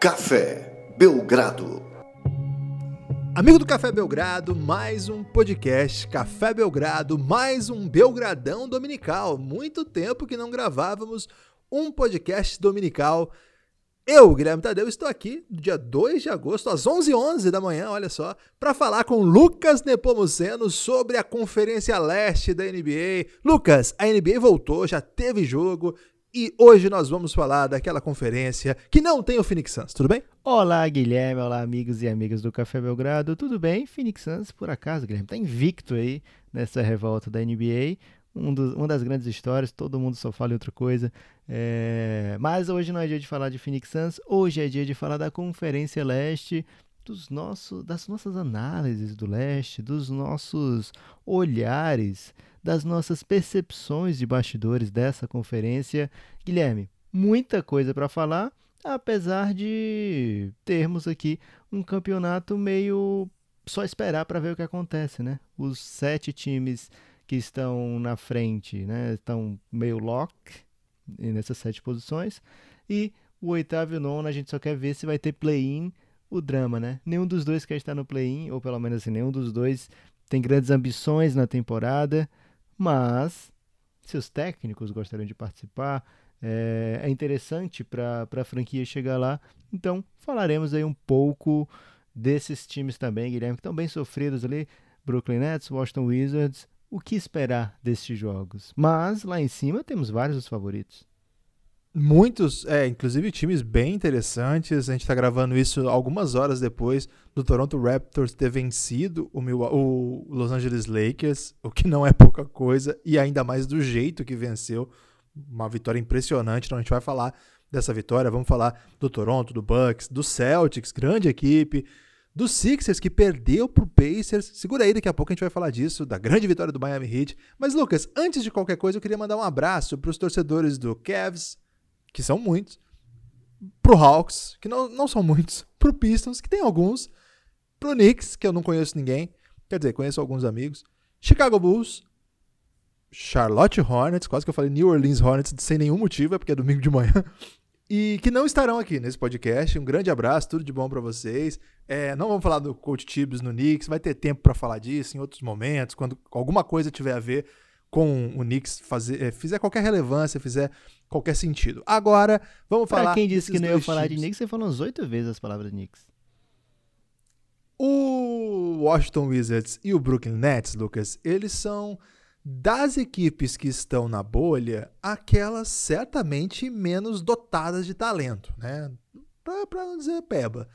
Café Belgrado. Amigo do Café Belgrado, mais um podcast Café Belgrado, mais um Belgradão Dominical. Muito tempo que não gravávamos um podcast dominical. Eu, Guilherme Tadeu, estou aqui dia 2 de agosto, às 11h11 da manhã, olha só, para falar com Lucas Nepomuceno sobre a Conferência Leste da NBA. Lucas, a NBA voltou, já teve jogo, e hoje nós vamos falar daquela conferência que não tem o Phoenix Suns, tudo bem? Olá, Guilherme. Olá, amigos e amigas do Café Belgrado. Tudo bem? Phoenix Suns, por acaso, Guilherme, tá invicto aí nessa revolta da NBA. Um dos, uma das grandes histórias, todo mundo só fala em outra coisa. É... Mas hoje não é dia de falar de Phoenix Suns, hoje é dia de falar da Conferência Leste, dos nossos, das nossas análises do leste, dos nossos olhares das nossas percepções de bastidores dessa conferência. Guilherme, muita coisa para falar, apesar de termos aqui um campeonato meio só esperar para ver o que acontece, né? Os sete times que estão na frente, né, estão meio lock nessas sete posições e o oitavo e o nono a gente só quer ver se vai ter play-in, o drama, né? Nenhum dos dois quer estar no play-in, ou pelo menos assim, nenhum dos dois tem grandes ambições na temporada. Mas, se os técnicos gostariam de participar, é, é interessante para a franquia chegar lá. Então, falaremos aí um pouco desses times também, Guilherme, que estão bem sofridos ali. Brooklyn Nets, Washington Wizards. O que esperar desses jogos? Mas lá em cima temos vários dos favoritos. Muitos, é, inclusive times bem interessantes. A gente está gravando isso algumas horas depois do Toronto Raptors ter vencido o, o Los Angeles Lakers, o que não é pouca coisa, e ainda mais do jeito que venceu. Uma vitória impressionante. Então a gente vai falar dessa vitória. Vamos falar do Toronto, do Bucks, do Celtics, grande equipe, do Sixers que perdeu para o Pacers. Segura aí, daqui a pouco a gente vai falar disso, da grande vitória do Miami Heat. Mas Lucas, antes de qualquer coisa, eu queria mandar um abraço para os torcedores do Cavs que são muitos, pro Hawks, que não, não são muitos, pro Pistons, que tem alguns, pro Knicks, que eu não conheço ninguém, quer dizer, conheço alguns amigos, Chicago Bulls, Charlotte Hornets, quase que eu falei New Orleans Hornets sem nenhum motivo, é porque é domingo de manhã, e que não estarão aqui nesse podcast. Um grande abraço, tudo de bom para vocês. É, não vamos falar do Coach Tibbs no Knicks, vai ter tempo para falar disso em outros momentos, quando alguma coisa tiver a ver com o Knicks fazer, é, fizer qualquer relevância, fizer qualquer sentido. Agora, vamos pra falar. Pra quem disse que não ia falar de Knicks, você falou uns oito vezes as palavras Knicks. O Washington Wizards e o Brooklyn Nets, Lucas, eles são das equipes que estão na bolha, aquelas certamente menos dotadas de talento, né? Para não dizer peba.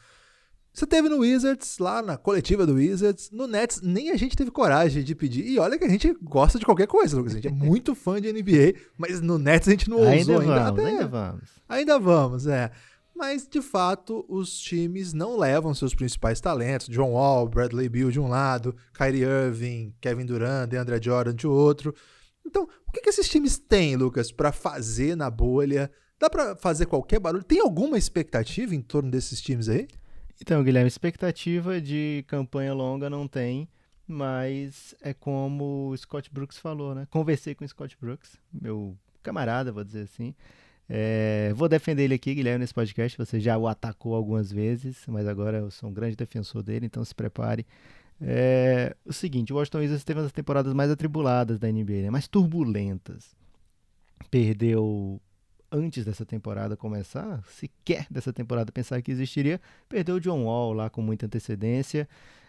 Você teve no Wizards, lá na coletiva do Wizards, no Nets, nem a gente teve coragem de pedir. E olha que a gente gosta de qualquer coisa, Lucas. A gente é muito fã de NBA, mas no Nets a gente não ainda ousou vamos, ainda. Até, ainda vamos. Ainda vamos, é. Mas, de fato, os times não levam seus principais talentos. John Wall, Bradley Beal de um lado, Kyrie Irving, Kevin Durant, DeAndre Jordan de outro. Então, o que, que esses times têm, Lucas, para fazer na bolha? Dá para fazer qualquer barulho? Tem alguma expectativa em torno desses times aí? Então, Guilherme, expectativa de campanha longa não tem, mas é como o Scott Brooks falou, né? Conversei com o Scott Brooks, meu camarada, vou dizer assim. É, vou defender ele aqui, Guilherme, nesse podcast. Você já o atacou algumas vezes, mas agora eu sou um grande defensor dele, então se prepare. É, o seguinte, o Washington Wizards teve uma das temporadas mais atribuladas da NBA, né? mais turbulentas. Perdeu antes dessa temporada começar, sequer dessa temporada pensar que existiria, perdeu o John Wall lá com muita antecedência.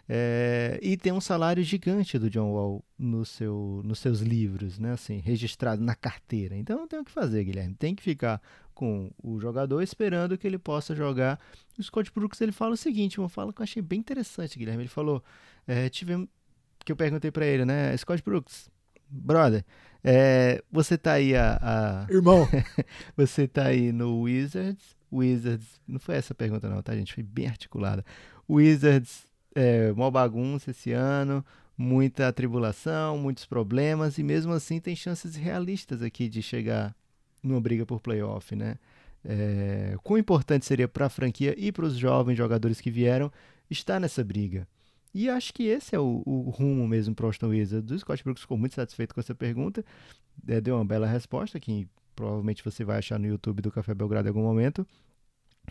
É, e tem um salário gigante do John Wall no seu, nos seus livros, né? Assim, registrado na carteira. Então não tem o que fazer, Guilherme. Tem que ficar com o jogador esperando que ele possa jogar. O Scott Brooks ele fala o seguinte, uma fala que eu achei bem interessante, Guilherme. Ele falou, é, tivemos, que eu perguntei para ele, né? Scott Brooks, brother, é, você tá aí a. a... Irmão! você tá aí no Wizards. Wizards. Não foi essa a pergunta, não, tá, gente? Foi bem articulada. Wizards, é, mó bagunça esse ano, muita tribulação, muitos problemas, e mesmo assim tem chances realistas aqui de chegar numa briga por playoff, né? É, quão importante seria para a franquia e para os jovens jogadores que vieram estar nessa briga? E acho que esse é o, o rumo mesmo para o Austin Wizards. O Scott Brooks ficou muito satisfeito com essa pergunta, é, deu uma bela resposta, que provavelmente você vai achar no YouTube do Café Belgrado em algum momento.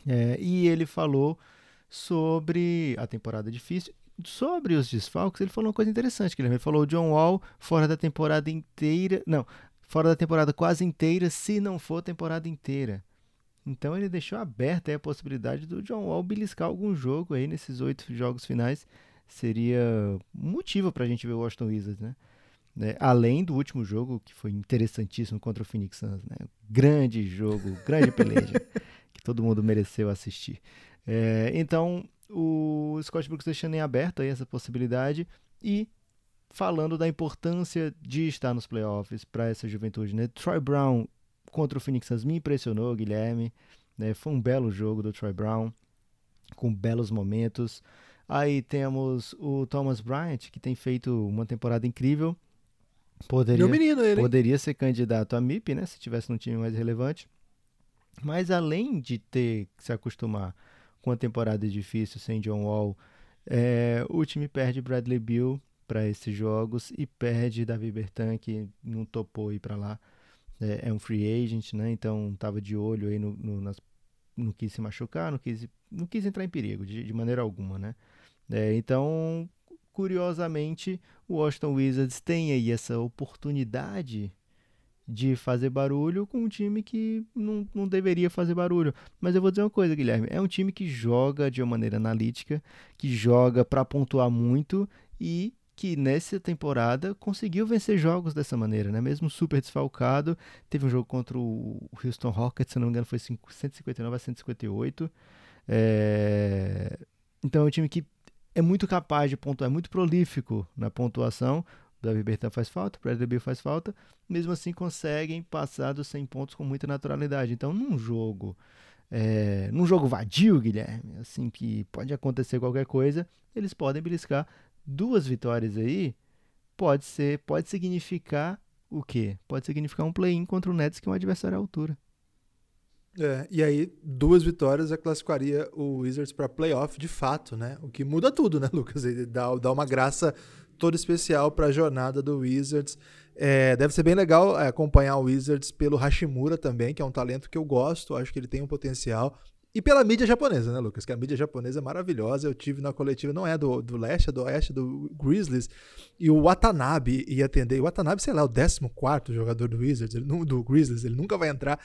É, e ele falou sobre a temporada difícil. Sobre os desfalques, ele falou uma coisa interessante. Que ele falou o John Wall fora da temporada inteira. Não, fora da temporada quase inteira, se não for temporada inteira. Então ele deixou aberta a possibilidade do John Wall beliscar algum jogo aí nesses oito jogos finais. Seria motivo para a gente ver o Washington Wizards, né? né? Além do último jogo, que foi interessantíssimo contra o Phoenix Suns, né? Grande jogo, grande peleja, que todo mundo mereceu assistir. É, então, o Scott Brooks deixando em aberto aí essa possibilidade e falando da importância de estar nos playoffs para essa juventude, né? Troy Brown contra o Phoenix Suns me impressionou, Guilherme, né? Foi um belo jogo do Troy Brown, com belos momentos. Aí temos o Thomas Bryant, que tem feito uma temporada incrível. Poderia, menino ele, poderia ser candidato a MIP, né? Se tivesse num time mais relevante. Mas além de ter que se acostumar com a temporada difícil sem John Wall, é, o time perde Bradley Bill para esses jogos e perde Davi Bertan, que não topou ir para lá. É, é, um free agent, né? Então estava de olho aí no, no nas, não quis se machucar, não quis, não quis entrar em perigo de, de maneira alguma, né? É, então, curiosamente, o Washington Wizards tem aí essa oportunidade de fazer barulho com um time que não, não deveria fazer barulho. Mas eu vou dizer uma coisa, Guilherme: é um time que joga de uma maneira analítica, que joga para pontuar muito e que nessa temporada conseguiu vencer jogos dessa maneira, né? Mesmo super desfalcado, teve um jogo contra o Houston Rockets, se não me engano, foi 159 a 158. É... Então é um time que é muito capaz de pontuar, é muito prolífico na pontuação, Davi Bertan faz falta, Bradley Beal faz falta, mesmo assim conseguem passar dos 100 pontos com muita naturalidade. Então, num jogo, é, num jogo vadio, Guilherme, assim que pode acontecer qualquer coisa, eles podem beliscar duas vitórias aí. Pode ser, pode significar o quê? Pode significar um play-in contra o Nets que é um adversário à altura. É, e aí, duas vitórias já classificaria o Wizards para playoff de fato, né? O que muda tudo, né, Lucas? Ele dá, dá uma graça todo especial para a jornada do Wizards. É, deve ser bem legal é, acompanhar o Wizards pelo Hashimura também, que é um talento que eu gosto, acho que ele tem um potencial. E pela mídia japonesa, né, Lucas? Que a mídia japonesa é maravilhosa. Eu tive na coletiva, não é do, do leste, é do oeste, do Grizzlies. E o Watanabe ia atender. O Watanabe, sei lá, o 14 jogador do Wizards, ele, do Grizzlies, ele nunca vai entrar.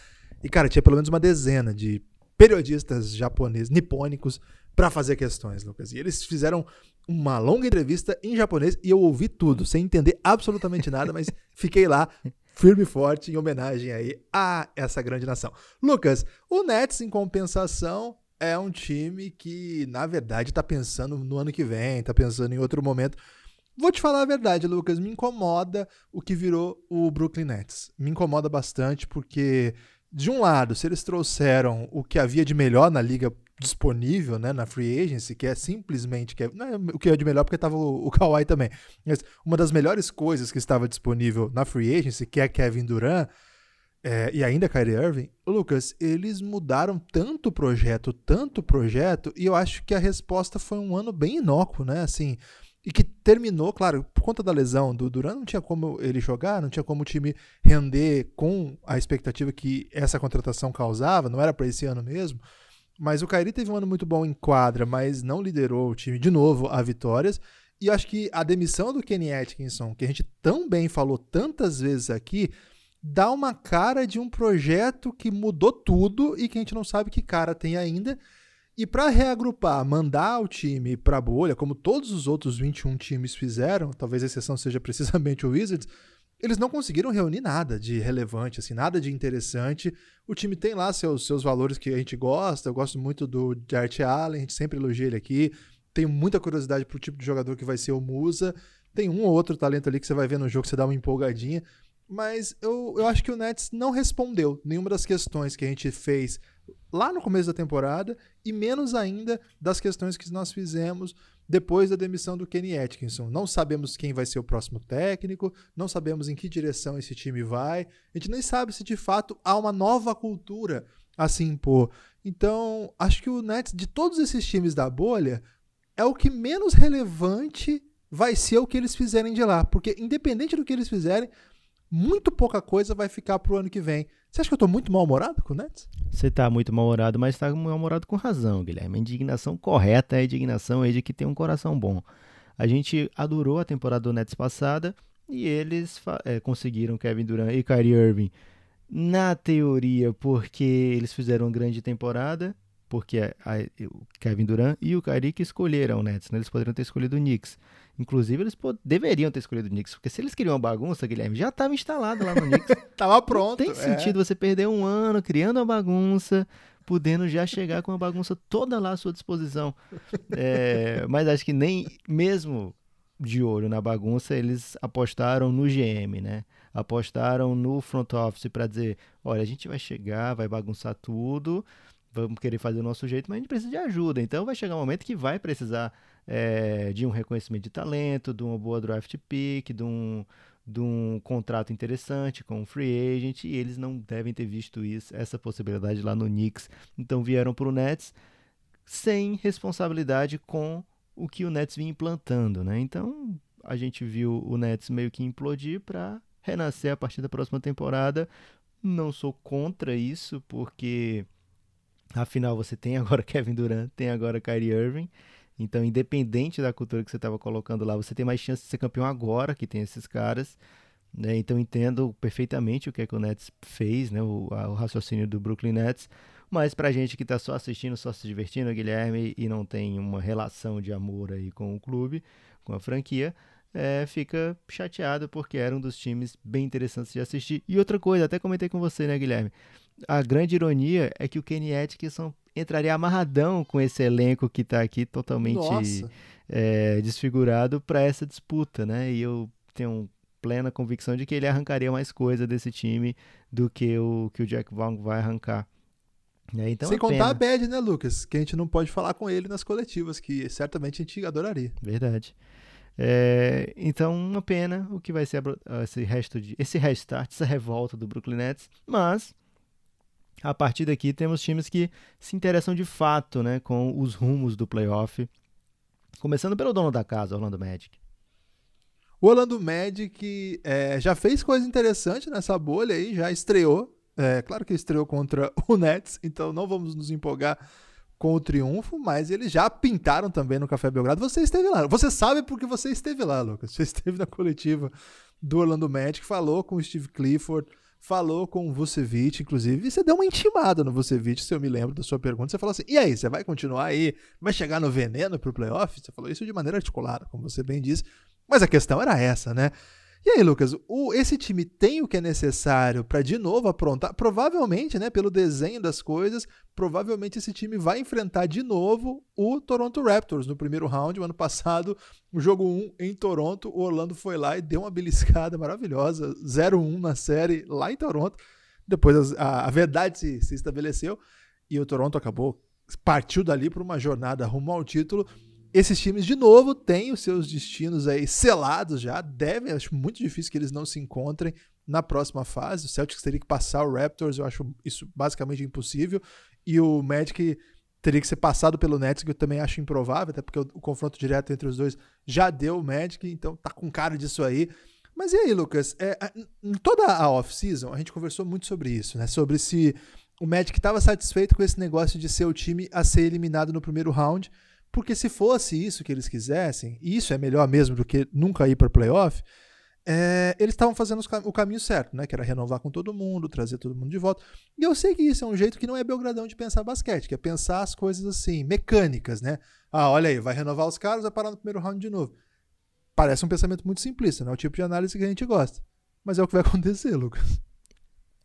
E, cara, tinha pelo menos uma dezena de periodistas japoneses, nipônicos, para fazer questões, Lucas. E eles fizeram uma longa entrevista em japonês e eu ouvi tudo, sem entender absolutamente nada, mas fiquei lá firme e forte em homenagem aí a essa grande nação. Lucas, o Nets em compensação é um time que, na verdade, está pensando no ano que vem, está pensando em outro momento. Vou te falar a verdade, Lucas, me incomoda o que virou o Brooklyn Nets. Me incomoda bastante porque de um lado, se eles trouxeram o que havia de melhor na liga disponível, né, na free agency, que é simplesmente que é, é o que é de melhor porque estava o, o Kawhi também, mas uma das melhores coisas que estava disponível na free agency, que é Kevin Durant, é, e ainda Kyrie Irving, Lucas, eles mudaram tanto projeto, tanto projeto, e eu acho que a resposta foi um ano bem inócuo, né? Assim, e que terminou, claro, por conta da lesão do Duran, não tinha como ele jogar, não tinha como o time render com a expectativa que essa contratação causava, não era para esse ano mesmo. Mas o Kairi teve um ano muito bom em quadra, mas não liderou o time de novo a vitórias. E acho que a demissão do Kenny Atkinson, que a gente tão bem falou tantas vezes aqui, dá uma cara de um projeto que mudou tudo e que a gente não sabe que cara tem ainda. E para reagrupar, mandar o time para a bolha, como todos os outros 21 times fizeram, talvez a exceção seja precisamente o Wizards, eles não conseguiram reunir nada de relevante, assim, nada de interessante. O time tem lá seus, seus valores que a gente gosta. Eu gosto muito do Jart Allen, a gente sempre elogia ele aqui. Tenho muita curiosidade pro tipo de jogador que vai ser o Musa. Tem um ou outro talento ali que você vai ver no jogo, você dá uma empolgadinha. Mas eu, eu acho que o Nets não respondeu nenhuma das questões que a gente fez lá no começo da temporada e menos ainda das questões que nós fizemos depois da demissão do Kenny Atkinson. Não sabemos quem vai ser o próximo técnico, não sabemos em que direção esse time vai, a gente nem sabe se de fato há uma nova cultura a se impor. Então, acho que o Nets, de todos esses times da bolha, é o que menos relevante vai ser o que eles fizerem de lá, porque independente do que eles fizerem, muito pouca coisa vai ficar pro ano que vem. Você acha que eu tô muito mal-humorado com o Nets? Você tá muito mal-humorado, mas tá mal-humorado com razão, Guilherme. A indignação correta é a indignação aí de que tem um coração bom. A gente adorou a temporada do Nets passada e eles é, conseguiram Kevin Durant e Kyrie Irving na teoria porque eles fizeram uma grande temporada, porque a, a, o Kevin Durant e o Kyrie que escolheram o Nets, né? eles poderiam ter escolhido o Knicks. Inclusive, eles deveriam ter escolhido o Knicks, porque se eles queriam uma bagunça, Guilherme, já estava instalado lá no Knicks. tava pronto. Não tem é. sentido você perder um ano criando uma bagunça, podendo já chegar com a bagunça toda lá à sua disposição. É, mas acho que nem mesmo de olho na bagunça, eles apostaram no GM, né? Apostaram no front office para dizer, olha, a gente vai chegar, vai bagunçar tudo, vamos querer fazer o nosso jeito, mas a gente precisa de ajuda. Então vai chegar um momento que vai precisar é, de um reconhecimento de talento, de uma boa draft pick, de um, de um contrato interessante com um free agent, e eles não devem ter visto isso, essa possibilidade lá no Knicks. Então vieram para o Nets sem responsabilidade com o que o Nets vinha implantando, né? Então a gente viu o Nets meio que implodir para renascer a partir da próxima temporada. Não sou contra isso, porque afinal você tem agora Kevin Durant, tem agora Kyrie Irving. Então, independente da cultura que você estava colocando lá, você tem mais chance de ser campeão agora que tem esses caras. Né? Então, entendo perfeitamente o que, é que o Nets fez, né? o, a, o raciocínio do Brooklyn Nets. Mas pra gente que está só assistindo, só se divertindo, Guilherme, e não tem uma relação de amor aí com o clube, com a franquia, é, fica chateado porque era um dos times bem interessantes de assistir. E outra coisa, até comentei com você, né, Guilherme? A grande ironia é que o Kenny Atkinson entraria amarradão com esse elenco que está aqui totalmente é, desfigurado para essa disputa, né? E eu tenho plena convicção de que ele arrancaria mais coisa desse time do que o que o Jack Vaughn vai arrancar. É, então Sem é contar a bad, né, Lucas? Que a gente não pode falar com ele nas coletivas, que certamente a gente adoraria. Verdade. É, então, uma pena o que vai ser esse resto de esse restart, essa revolta do Brooklyn Nets, mas a partir daqui temos times que se interessam de fato, né, com os rumos do playoff. Começando pelo dono da casa, Orlando Magic. O Orlando Magic é, já fez coisa interessante nessa bolha aí, já estreou. É, claro que estreou contra o Nets, então não vamos nos empolgar com o triunfo, mas eles já pintaram também no Café Belgrado. Você esteve lá. Você sabe porque você esteve lá, Lucas. Você esteve na coletiva do Orlando Magic, falou com o Steve Clifford, falou com o Vucevic, inclusive, você deu uma intimada no Vucevic, se eu me lembro da sua pergunta. Você falou assim: e aí, você vai continuar aí? Vai chegar no veneno pro playoff? Você falou isso de maneira articulada, como você bem disse. Mas a questão era essa, né? E aí, Lucas, o, esse time tem o que é necessário para de novo aprontar? Provavelmente, né, pelo desenho das coisas, provavelmente esse time vai enfrentar de novo o Toronto Raptors no primeiro round. O ano passado, o jogo 1 em Toronto, o Orlando foi lá e deu uma beliscada maravilhosa, 0-1 na série lá em Toronto. Depois a, a verdade se, se estabeleceu e o Toronto acabou, partiu dali para uma jornada rumo ao título esses times, de novo, têm os seus destinos aí selados já. Devem, acho muito difícil que eles não se encontrem na próxima fase. O Celtics teria que passar o Raptors, eu acho isso basicamente impossível. E o Magic teria que ser passado pelo Nets, que eu também acho improvável, até porque o, o confronto direto entre os dois já deu o Magic, então tá com cara disso aí. Mas e aí, Lucas? É, em toda a off-season, a gente conversou muito sobre isso, né? Sobre se o Magic estava satisfeito com esse negócio de ser o time a ser eliminado no primeiro round porque se fosse isso que eles quisessem, e isso é melhor mesmo do que nunca ir para playoff, é, eles estavam fazendo o caminho certo, né? Que era renovar com todo mundo, trazer todo mundo de volta. E eu sei que isso é um jeito que não é belgradão de pensar basquete, que é pensar as coisas assim, mecânicas, né? Ah, olha aí, vai renovar os caras, vai parar no primeiro round de novo. Parece um pensamento muito simplista, não é o tipo de análise que a gente gosta. Mas é o que vai acontecer, Lucas.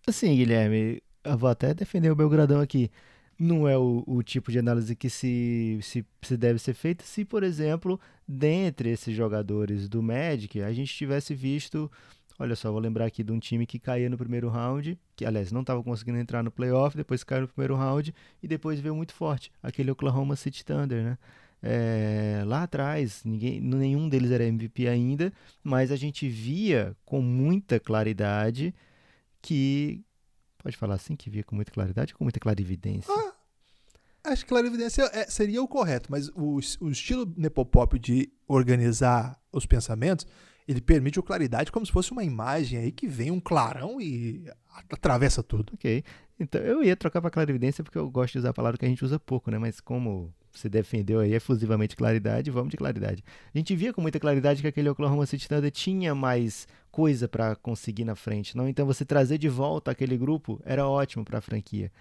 Assim, Guilherme, eu vou até defender o Belgradão aqui não é o, o, tipo de análise que se, se, se, deve ser feita se, por exemplo, dentre esses jogadores do Magic, a gente tivesse visto. Olha só, vou lembrar aqui de um time que caía no primeiro round, que aliás não estava conseguindo entrar no playoff, depois caiu no primeiro round e depois veio muito forte, aquele Oklahoma City Thunder, né? É, lá atrás, ninguém, nenhum deles era MVP ainda, mas a gente via com muita claridade que Pode falar assim que via com muita claridade ou com muita clarividência? Ah, acho que clarividência é, seria o correto, mas o, o estilo Nepopop de organizar os pensamentos, Ele permite o claridade como se fosse uma imagem aí que vem um clarão e atravessa tudo. Ok. Então, eu ia trocar para clarividência porque eu gosto de usar a palavra que a gente usa pouco, né? Mas como você defendeu aí efusivamente claridade, vamos de claridade. A gente via com muita claridade que aquele Oklahoma City Thunder tinha mais coisa para conseguir na frente, não? Então você trazer de volta aquele grupo era ótimo para a franquia.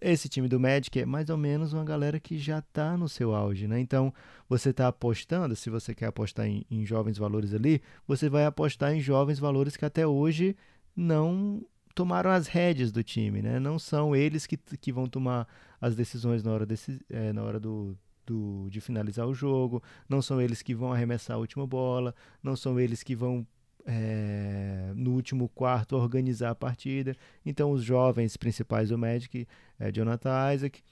Esse time do Magic é mais ou menos uma galera que já está no seu auge, né? Então, você está apostando, se você quer apostar em, em, jovens valores ali, você vai apostar em jovens valores que até hoje não tomaram as rédeas do time, né? Não são eles que, que vão tomar as decisões na hora, desse, é, na hora do, do, de finalizar o jogo, não são eles que vão arremessar a última bola, não são eles que vão é, no último quarto organizar a partida. Então, os jovens principais do Magic, é Jonathan Isaac,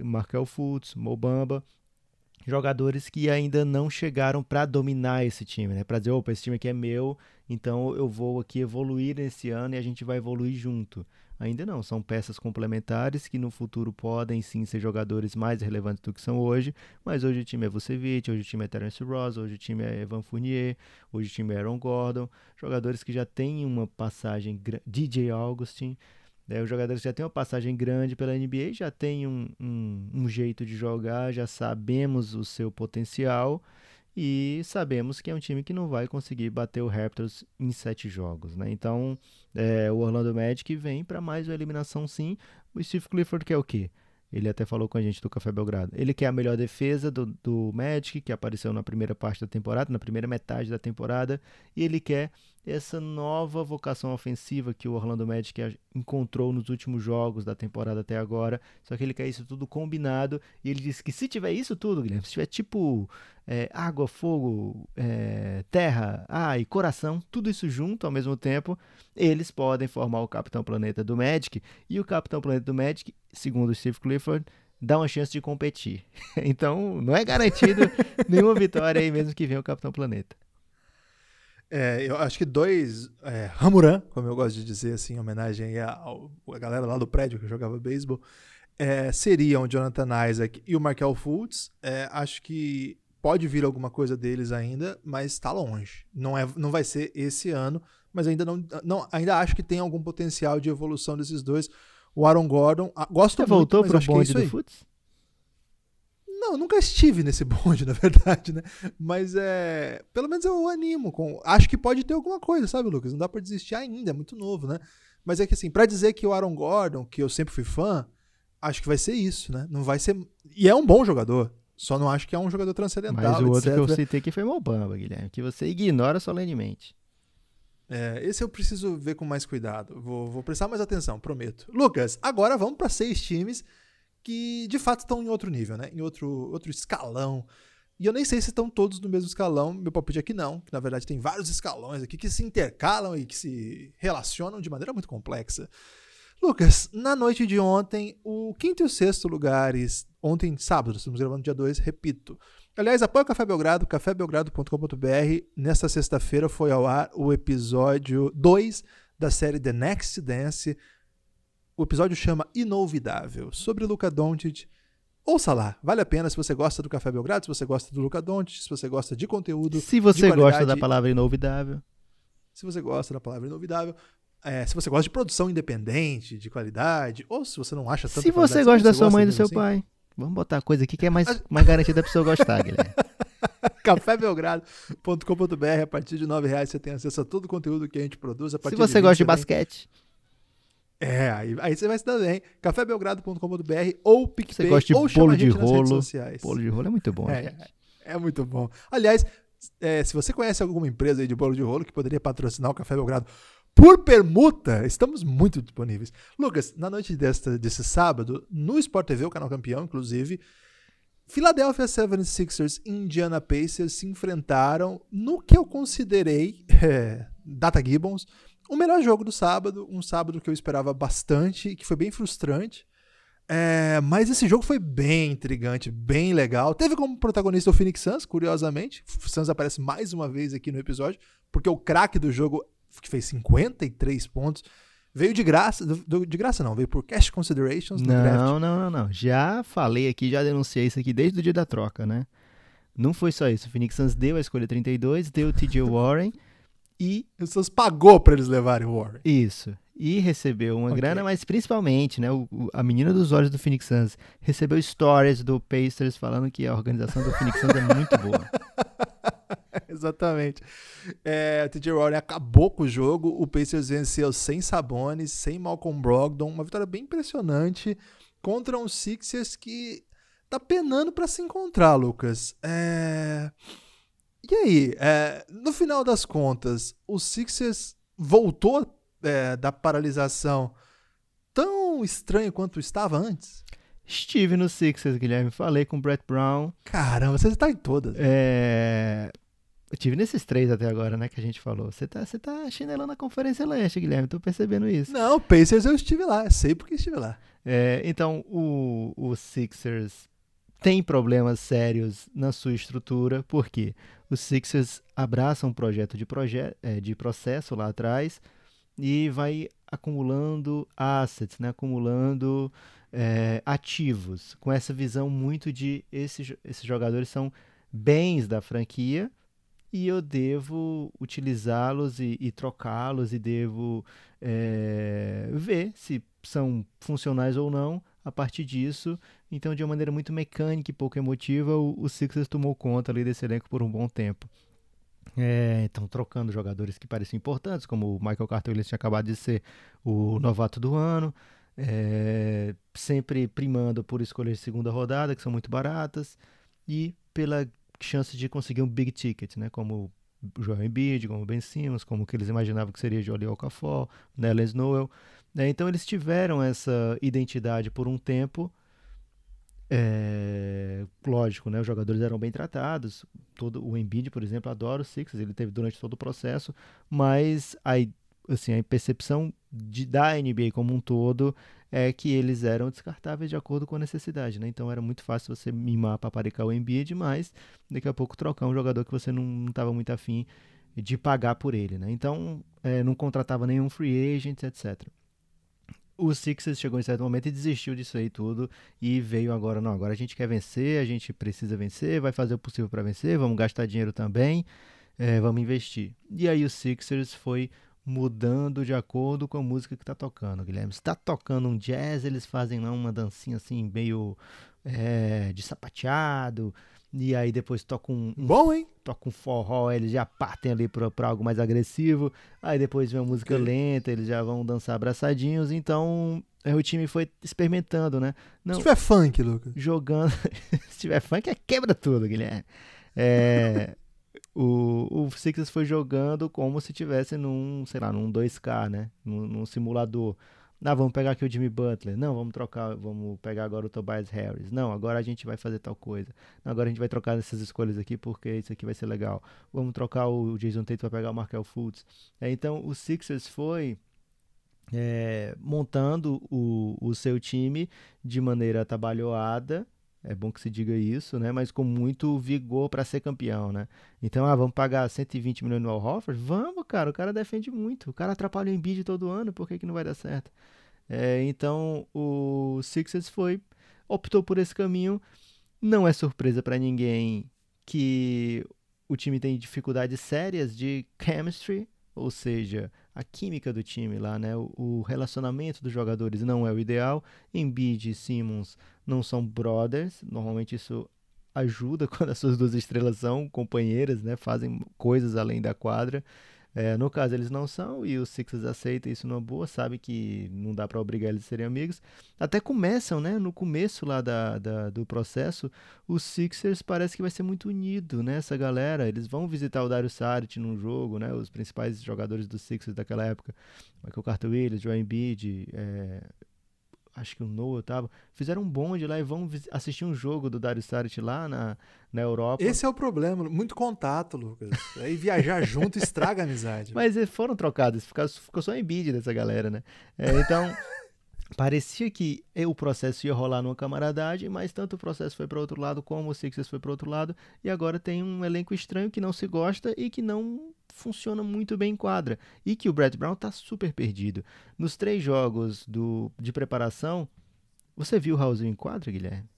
Markel Fultz, Mobamba, jogadores que ainda não chegaram para dominar esse time, né? Para dizer, opa, esse time aqui é meu, então eu vou aqui evoluir nesse ano e a gente vai evoluir junto. Ainda não, são peças complementares que no futuro podem sim ser jogadores mais relevantes do que são hoje, mas hoje o time é Vucevic, hoje o time é Terence Ross, hoje o time é Evan Fournier, hoje o time é Aaron Gordon, jogadores que já têm uma passagem, DJ Augustin, né, os jogadores já têm uma passagem grande pela NBA, já têm um, um, um jeito de jogar, já sabemos o seu potencial, e sabemos que é um time que não vai conseguir bater o Raptors em sete jogos, né? Então, é, o Orlando Magic vem para mais uma eliminação sim. O Steve Clifford quer o quê? Ele até falou com a gente do Café Belgrado. Ele quer a melhor defesa do, do Magic, que apareceu na primeira parte da temporada, na primeira metade da temporada, e ele quer essa nova vocação ofensiva que o Orlando Magic encontrou nos últimos jogos da temporada até agora. Só que ele quer isso tudo combinado. E ele disse que se tiver isso tudo, Guilherme, se tiver tipo é, água, fogo, é, terra, ar e coração, tudo isso junto ao mesmo tempo, eles podem formar o Capitão Planeta do Magic. E o Capitão Planeta do Magic, segundo o Steve Clifford, dá uma chance de competir. então, não é garantido nenhuma vitória aí mesmo que venha o Capitão Planeta. É, eu acho que dois é, Ramuran, como eu gosto de dizer assim, em homenagem à galera lá do prédio que jogava beisebol, é, seriam o Jonathan Isaac e o Markel Fultz. É, acho que pode vir alguma coisa deles ainda, mas está longe. Não, é, não vai ser esse ano, mas ainda não, não ainda acho que tem algum potencial de evolução desses dois. O Aaron Gordon, gosto Você muito, voltou para o bonde do? Não, nunca estive nesse bonde, na verdade, né? Mas é. Pelo menos eu animo. Com... Acho que pode ter alguma coisa, sabe, Lucas? Não dá pra desistir ainda, é muito novo, né? Mas é que assim, pra dizer que o Aaron Gordon, que eu sempre fui fã, acho que vai ser isso, né? Não vai ser. E é um bom jogador. Só não acho que é um jogador transcendental. Mas o outro etc. que eu citei aqui foi Mobamba, Guilherme, que você ignora solenemente. É, esse eu preciso ver com mais cuidado. Vou, vou prestar mais atenção, prometo. Lucas, agora vamos para seis times que de fato estão em outro nível, né? Em outro, outro escalão. E eu nem sei se estão todos no mesmo escalão. Meu palpite é que não, que na verdade tem vários escalões aqui que se intercalam e que se relacionam de maneira muito complexa. Lucas, na noite de ontem, o quinto e o sexto lugares, ontem sábado, estamos gravando dia 2, repito. Aliás, apoia o Café Belgrado, cafébelgrado.com.br. Nesta sexta-feira foi ao ar o episódio 2 da série The Next Dance, o episódio chama Inolvidável, sobre Luca Doncic. Ouça lá, vale a pena se você gosta do Café Belgrado, se você gosta do Luca Doncic, se você gosta de conteúdo. Se você gosta da palavra inolvidável. Se você gosta da palavra inolvidável. É, se você gosta de produção independente, de qualidade, ou se você não acha tanto. Se você gosta da sua mãe e do seu assim. pai. Vamos botar a coisa aqui que é mais, mais garantida da pessoa gostar, Guilherme. cafébelgrado.com.br, a partir de R$ reais você tem acesso a todo o conteúdo que a gente produz. se você gosta de basquete. É, aí, aí você vai se dar bem. cafébelgrado.com.br ou PicPay você gosta de ou bolo de rolo. Bolo de rolo é muito bom, é, gente. É, é muito bom. Aliás, é, se você conhece alguma empresa aí de bolo de rolo que poderia patrocinar o Café Belgrado por permuta, estamos muito disponíveis. Lucas, na noite desta, desse sábado, no Sport TV, o canal campeão, inclusive, Philadelphia 76ers e Indiana Pacers se enfrentaram no que eu considerei, é, Data Gibbons, o melhor jogo do sábado, um sábado que eu esperava bastante, que foi bem frustrante. É, mas esse jogo foi bem intrigante, bem legal. Teve como protagonista o Phoenix Suns, curiosamente. O Suns aparece mais uma vez aqui no episódio, porque o craque do jogo, que fez 53 pontos, veio de graça. Do, de graça não, veio por cash considerations não, draft. Não, não, não. Já falei aqui, já denunciei isso aqui desde o dia da troca, né? Não foi só isso. O Phoenix Suns deu a escolha 32, deu o TJ Warren E Os Suns pagou pra eles levarem o Warren. isso. E recebeu uma Ok. grana, mas principalmente, né, o- o- a menina dos olhos do Phoenix Suns recebeu stories do Pacers falando que a organização do Phoenix Suns é muito boa. Exatamente. É, o TJ Warren acabou com o jogo. O Pacers venceu sem Sabonis, sem Malcolm Brogdon. Uma vitória bem impressionante contra um Sixers que tá penando pra se encontrar, Lucas. É, E aí, é, no final das contas, o Sixers voltou é, da paralisação tão estranho quanto estava antes? Estive no Sixers, Guilherme, falei com o Brett Brown. Caramba, você está em todas. É... Eu tive nesses três até agora, né, que a gente falou. Você tá, você tá chinelando a Conferência Leste, Guilherme, tô percebendo isso. Não, Pacers eu estive lá, sei porque estive lá. É, então, o, o Sixers tem problemas sérios na sua estrutura, porque os Sixers abraçam um projeto de, proje é, de processo lá atrás e vai acumulando assets, né, acumulando é, ativos, com essa visão muito de esses, esses jogadores são bens da franquia e eu devo utilizá-los e, e trocá-los e devo é, ver se são funcionais ou não a partir disso. Então, de uma maneira muito mecânica e pouco emotiva, o, o Sixers tomou conta ali desse elenco por um bom tempo. É, então, trocando jogadores que pareciam importantes, como o Michael Carter Williams tinha acabado de ser o novato do ano, é, sempre primando por escolhas de segunda rodada, que são muito baratas, e pela chance de conseguir um big ticket, né, como o Joel Embiid, como o Ben Simmons, como que eles imaginavam que seria Jolie Okafor, Nellis Noel. né, então, eles tiveram essa identidade por um tempo, é, lógico, né? Os jogadores eram bem tratados. Todo o Embiid, por exemplo, adora o Sixers. Ele teve durante todo o processo, mas a, assim, a percepção de, da NBA como um todo é que eles eram descartáveis de acordo com a necessidade, né? Então era muito fácil você mimar, paparicar o Embiid, mas daqui a pouco trocar um jogador que você não estava muito afim de pagar por ele, né? Então é, não contratava nenhum free agent, etc o Sixers chegou em certo momento e desistiu disso aí tudo e veio agora, não, agora a gente quer vencer, a gente precisa vencer, vai fazer o possível para vencer, vamos gastar dinheiro também, é, vamos investir. E aí o Sixers foi mudando de acordo com a música que tá tocando, Guilherme. Se tá tocando um jazz, eles fazem lá uma dancinha assim, meio é, de sapateado, e aí depois toca um, um Bom, hein? toca um forró, eles já partem ali pra, pra algo mais agressivo. Aí depois vem uma música lenta, eles já vão dançar abraçadinhos. Então, é, o time foi experimentando, né? Não, Se tiver funk, Lucas. jogando. Se tiver funk, é quebra tudo, Guilherme. É, o, o Sixers foi jogando como se tivesse num, sei lá, num 2K, né? Num, num simulador. Ah, vamos pegar aqui o Jimmy Butler. Não, vamos trocar, vamos pegar agora o Tobias Harris. Não, agora a gente vai fazer tal coisa. Não, agora a gente vai trocar essas escolhas aqui porque isso aqui vai ser legal. Vamos trocar o Jason Tate para pegar o Markel Fultz. É, então, o Sixers foi é, montando o, o seu time de maneira atabalhoada. É bom que se diga isso, né? Mas com muito vigor para ser campeão, né? Então, ah, vamos pagar 120 milhões no Al Horford? Vamos, cara. O cara defende muito. O cara atrapalha o Embiid todo ano. Por que, que não vai dar certo? É, então, o Sixers foi optou por esse caminho. Não é surpresa para ninguém que o time tem dificuldades sérias de chemistry, ou seja, a química do time lá, né? O, o relacionamento dos jogadores não é o ideal. Embiid e Simmons não são brothers. Normalmente isso ajuda quando as suas duas estrelas são companheiras, né? Fazem coisas além da quadra. É, no caso, eles não são e o Sixers aceita isso numa boa, sabe que não dá para obrigar eles a serem amigos. Até começam, né? No começo lá da, da, do processo, os Sixers parece que vai ser muito unido, né? Essa galera, eles vão visitar o Dario Saric num jogo, né? Os principais jogadores dos Sixers daquela época, Michael Carter Williams, Joel Embiid, é, acho que o Noah tava, fizeram um bonde lá e vão assistir um jogo do Dario Saric lá na, na Europa. Esse é o problema. Muito contato, Lucas. Aí viajar junto estraga a amizade. Mas eles foram trocados, ficou, ficou só Embiid dessa galera, né? É, então, parecia que o processo ia rolar numa camaradagem, mas tanto o processo foi para outro lado como o Sixers foi para outro lado, e agora tem um elenco estranho que não se gosta e que não funciona muito bem em quadra, e que o Brett Brown tá super perdido. Nos três jogos do, de preparação, você viu o Raulzinho em quadra, Guilherme?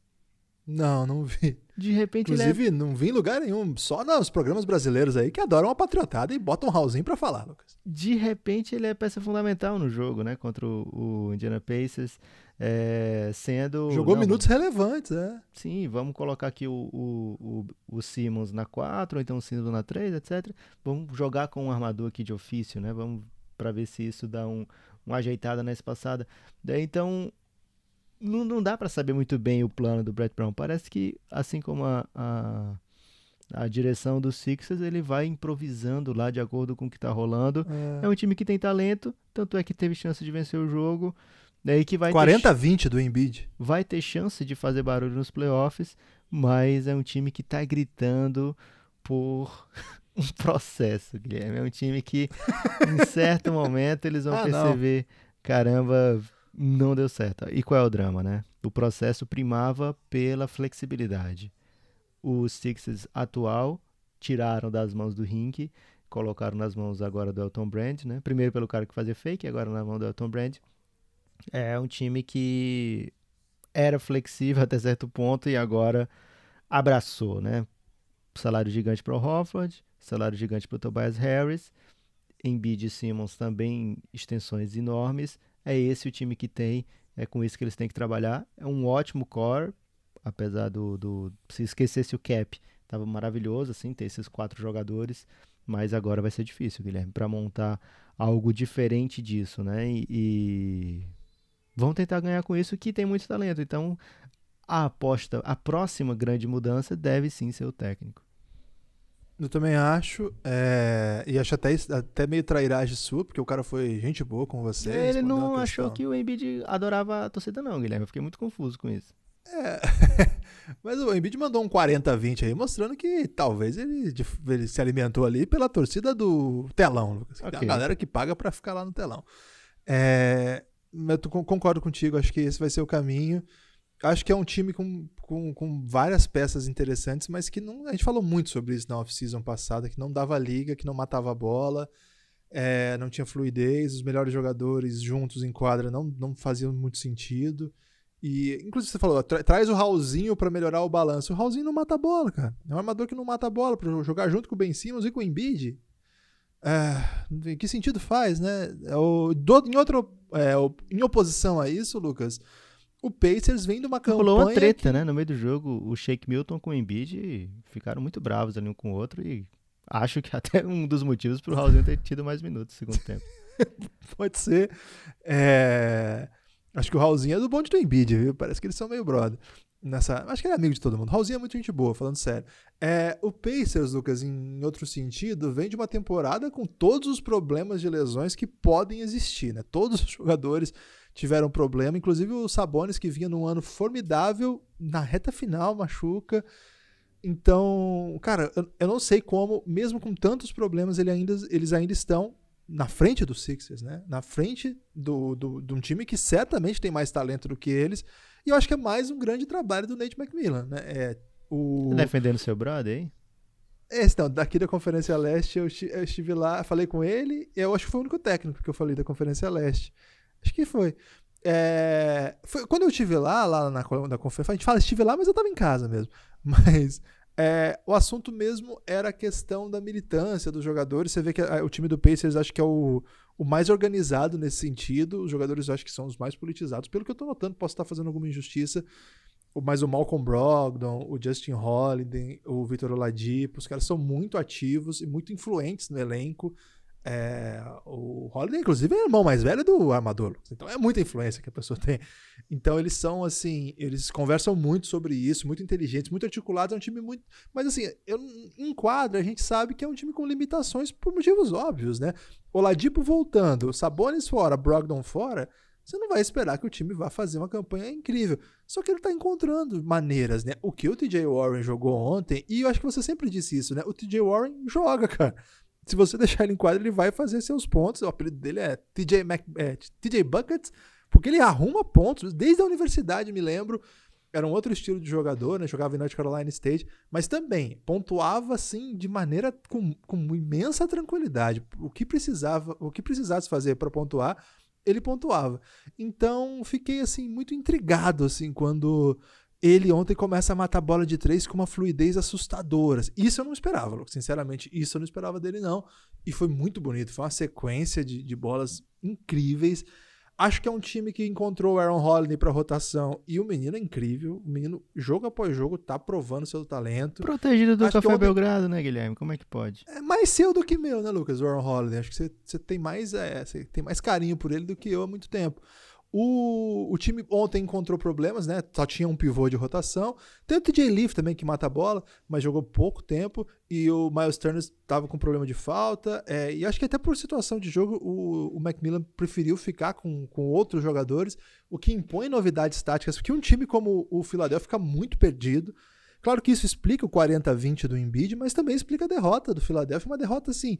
Não, não vi. De repente Inclusive, ele é... não vi em lugar nenhum. Só nos programas brasileiros aí que adoram uma patriotada e botam um Raulzinho pra falar, Lucas. De repente ele é peça fundamental no jogo, né? Contra o, o Indiana Pacers. É, sendo. Jogou não, minutos relevantes, é. Sim, vamos colocar aqui o, o, o, o Simmons na 4, ou então o Simmons na 3, etc. Vamos jogar com um armador aqui de ofício, né? Vamos para ver se isso dá um, uma ajeitada nessa passada. Daí então não, não dá para saber muito bem o plano do Brett Brown. Parece que, assim como a, a, a, direção do Sixers, ele vai improvisando lá de acordo com o que tá rolando. É, é um time que tem talento, tanto é que teve chance de vencer o jogo. Daí que vai 40 a 20 do Embiid. Vai ter chance de fazer barulho nos playoffs, mas é um time que tá gritando por um processo, Guilherme. É um time que, em certo momento, eles vão ah, perceber: não. caramba, não deu certo. E qual é o drama, né? O processo primava pela flexibilidade. O Sixers atual tiraram das mãos do Rink, colocaram nas mãos agora do Elton Brand, né? Primeiro pelo cara que fazia fake, agora na mão do Elton Brand. É um time que era flexível até certo ponto e agora abraçou, né? Salário gigante para o Hofford, salário gigante para o Tobias Harris, Embiid e Simmons também extensões enormes, é esse o time que tem, é com isso que eles têm que trabalhar. É um ótimo core, apesar do, do se esquecesse o cap, estava maravilhoso assim ter esses quatro jogadores, mas agora vai ser difícil, Guilherme, para montar algo diferente disso, né? E, e vão tentar ganhar com isso que tem muito talento. Então, a aposta, a próxima grande mudança deve sim ser o técnico. Eu também acho. É... E acho até, até meio trairagem sua, porque o cara foi gente boa com você. Ele não achou que o Embiid adorava a torcida, não, Guilherme. Eu fiquei muito confuso com isso. É. Mas o Embiid mandou um 40-20 aí, mostrando que talvez ele, ele, se alimentou ali pela torcida do telão, Lucas. Okay. A galera que paga para ficar lá no telão. É... Eu concordo contigo, acho que esse vai ser o caminho acho que é um time com, com, com, várias peças interessantes, mas que não. A gente falou muito sobre isso na off-season passada, que não dava liga, que não matava a bola, é, não tinha fluidez, os melhores jogadores juntos em quadra não, não faziam muito sentido. E, inclusive, você falou, tra traz o Raulzinho para melhorar o balanço. O Raulzinho não mata a bola, cara. É um armador que não mata a bola para jogar junto com o Ben Simmons e com o Embiid. É, que sentido faz, né? É o, do, em, outro, é, em oposição a isso, Lucas, o Pacers vem de uma campanha. Rolou uma treta, que... né? No meio do jogo, o Shake Milton com o Embiid ficaram muito bravos ali um com o outro e acho que até um dos motivos pro Raulzinho ter tido mais minutos no segundo tempo. Pode ser. É... Acho que o Raulzinho é do bonde do Embiid, viu? Parece que eles são meio brother. Nessa... Acho que ele é amigo de todo mundo. Raulzinho é muito gente boa, falando sério. É... O Pacers, Lucas, em outro sentido, vem de uma temporada com todos os problemas de lesões que podem existir, né? Todos os jogadores tiveram problema. Inclusive o Sabonis, que vinha num ano formidável, na reta final machuca. Então, cara, eu, eu não sei como, mesmo com tantos problemas, ele ainda, eles ainda estão na frente dos Sixers, né? Na frente do, do, de um time que certamente tem mais talento do que eles. E eu acho que é mais um grande trabalho do Nate McMillan, né? É, o... Tá defendendo seu brother, hein? É, então, daqui da Conferência Leste, eu, eu estive lá, falei com ele, eu acho que foi o único técnico que eu falei da Conferência Leste. Acho que foi. É, foi quando eu estive lá, lá na, na conferência, a gente fala estive lá, mas eu estava em casa mesmo. Mas é, o assunto mesmo era a questão da militância dos jogadores. Você vê que a, o time do Pacers acho que é o, o mais organizado nesse sentido. Os jogadores acho que são os mais politizados. Pelo que eu estou notando, posso estar fazendo alguma injustiça. Mas o Malcolm Brogdon, o Justin Holiday, o Vitor Oladipo, os caras são muito ativos e muito influentes no elenco. É, o Holiday, inclusive, é irmão mais velho do Armador. Então é muita influência que a pessoa tem. Então eles são assim, eles conversam muito sobre isso, muito inteligentes, muito articulados. É um time muito. Mas assim, eu, em quadra, a gente sabe que é um time com limitações por motivos óbvios, né? Oladipo voltando, Sabonis fora, Brogdon fora. Você não vai esperar que o time vá fazer uma campanha incrível. Só que ele tá encontrando maneiras, né? O que o TJ Warren jogou ontem, e eu acho que você sempre disse isso, né? O TJ Warren joga, cara se você deixar ele em quadra, ele vai fazer seus pontos. O apelido dele é TJ, Mac, é, TJ Buckets, porque ele arruma pontos. Desde a universidade, me lembro, era um outro estilo de jogador, né? Jogava em North Carolina State, mas também pontuava assim de maneira com, com imensa tranquilidade. O que precisava, o que precisasse fazer para pontuar, ele pontuava. Então, fiquei assim muito intrigado assim quando ele ontem começa a matar bola de três com uma fluidez assustadora. Isso eu não esperava, Lucas. Sinceramente, isso eu não esperava dele, não. E foi muito bonito. Foi uma sequência de, de bolas incríveis. Acho que é um time que encontrou o Aaron Holiday para rotação e o menino é incrível. O menino, jogo após jogo, tá provando seu talento. Protegido do Acho Café ontem- Belgrado, né, Guilherme? Como é que pode? É mais seu do que meu, né, Lucas? O Aaron Holiday. Acho que você, tem mais é, você tem mais carinho por ele do que eu há muito tempo. O, o time ontem encontrou problemas, né? Só tinha um pivô de rotação. Tem o TJ Leaf também que mata a bola, mas jogou pouco tempo. E o Miles Turner estava com problema de falta. é, e acho que até por situação de jogo, o, o Macmillan preferiu ficar com, com outros jogadores, o que impõe novidades táticas, porque um time como o Philadelphia fica muito perdido. Claro que isso explica o 40-20 do Embiid, mas também explica a derrota do Philadelphia, uma derrota assim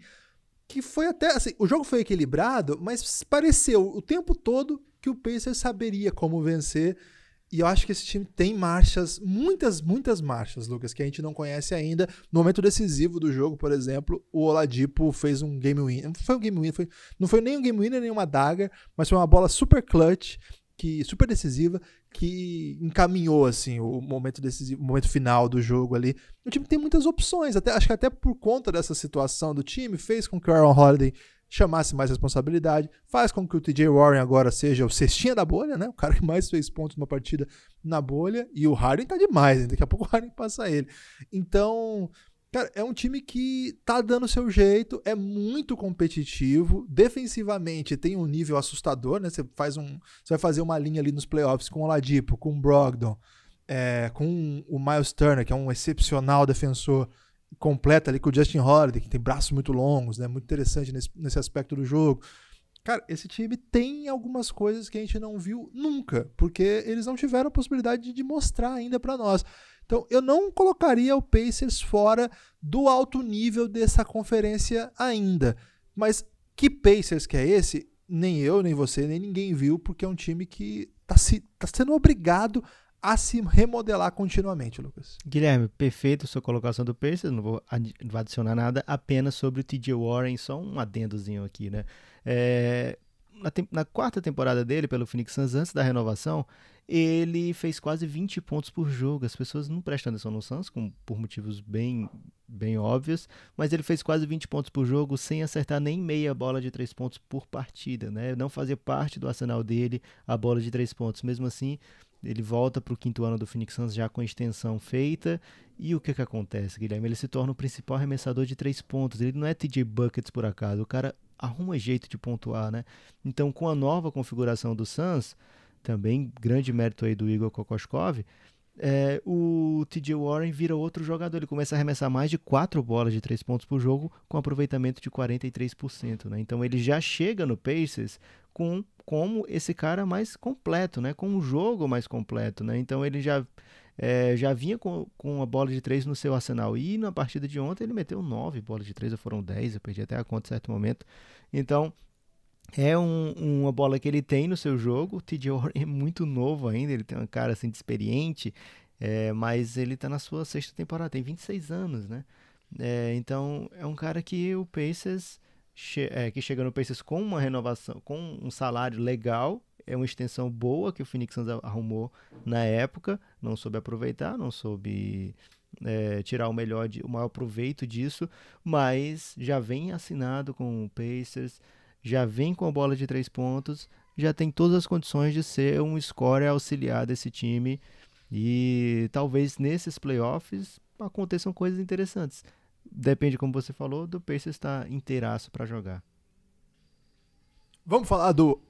que foi até assim, o jogo foi equilibrado, mas pareceu o tempo todo que o Pacers saberia como vencer. E eu acho que esse time tem marchas, muitas, muitas marchas, Lucas, que a gente não conhece ainda. No momento decisivo do jogo, por exemplo, o Oladipo fez um game winner. Não foi um game winner, não foi nem um game winner, nem uma dagger, mas foi uma bola super clutch, que super decisiva, que encaminhou assim o momento decisivo, o momento final do jogo ali. O time tem muitas opções, até acho que até por conta dessa situação do time fez com que o Aaron Holiday chamasse mais responsabilidade, faz com que o TJ Warren agora seja o cestinha da bolha, né? O cara que mais fez pontos numa partida na bolha, e o Harden tá demais, hein? daqui a pouco o Harden passa ele. Então, Cara, é um time que tá dando seu jeito, é muito competitivo, defensivamente tem um nível assustador, né? Você faz um, você vai fazer uma linha ali nos playoffs com o Ladipo, com o Brogdon, é, com o Miles Turner, que é um excepcional defensor, completa ali com o Justin Holiday, que tem braços muito longos, né? Muito interessante nesse, nesse aspecto do jogo. Cara, esse time tem algumas coisas que a gente não viu nunca, porque eles não tiveram a possibilidade de mostrar ainda para nós. Então, eu não colocaria o Pacers fora do alto nível dessa conferência ainda. Mas que Pacers que é esse? Nem eu, nem você, nem ninguém viu, porque é um time que está tá sendo obrigado a se remodelar continuamente, Lucas. Guilherme, perfeito sua colocação do Pacers, não vou adicionar nada, apenas sobre o TJ Warren, só um adendozinho aqui, né? É, na, na, quarta temporada dele pelo Phoenix Suns, antes da renovação, ele fez quase 20 pontos por jogo. As pessoas não prestam atenção no Suns, com, por motivos bem, bem óbvios, mas ele fez quase 20 pontos por jogo sem acertar nem meia bola de três pontos por partida, né? Não fazia parte do arsenal dele a bola de três pontos. Mesmo assim, ele volta para o quinto ano do Phoenix Suns já com a extensão feita. E o que, que acontece, Guilherme? Ele se torna o principal arremessador de três pontos. Ele não é TJ Buckets por acaso. O cara arruma jeito de pontuar, né? Então, com a nova configuração do Suns, também grande mérito aí do Igor Kokoskov, é, o TJ Warren vira outro jogador. Ele começa a arremessar mais de quatro bolas de três pontos por jogo, com aproveitamento de 43%. Né? Então ele já chega no Pacers com como esse cara mais completo, né? com um jogo mais completo. Né? Então ele já, é, já vinha com, com a bola de três no seu arsenal. E na partida de ontem ele meteu nove bolas de três, ou foram dez, eu perdi até a conta em certo momento. Então é um, uma bola que ele tem no seu jogo. O TJ é muito novo ainda, ele tem uma cara assim de experiente, é, mas ele está na sua sexta temporada, tem 26 anos, né? É, então é um cara que o Pacers che é, que chega no Pacers com uma renovação, com um salário legal, é uma extensão boa que o Phoenix Suns arrumou na época, não soube aproveitar, não soube é, tirar o melhor, de, o maior proveito disso, mas já vem assinado com o Pacers já vem com a bola de três pontos, já tem todas as condições de ser um scorer auxiliar desse time. E talvez nesses playoffs aconteçam coisas interessantes. Depende, como você falou, do Pacers estar inteiraço para jogar. Vamos falar do,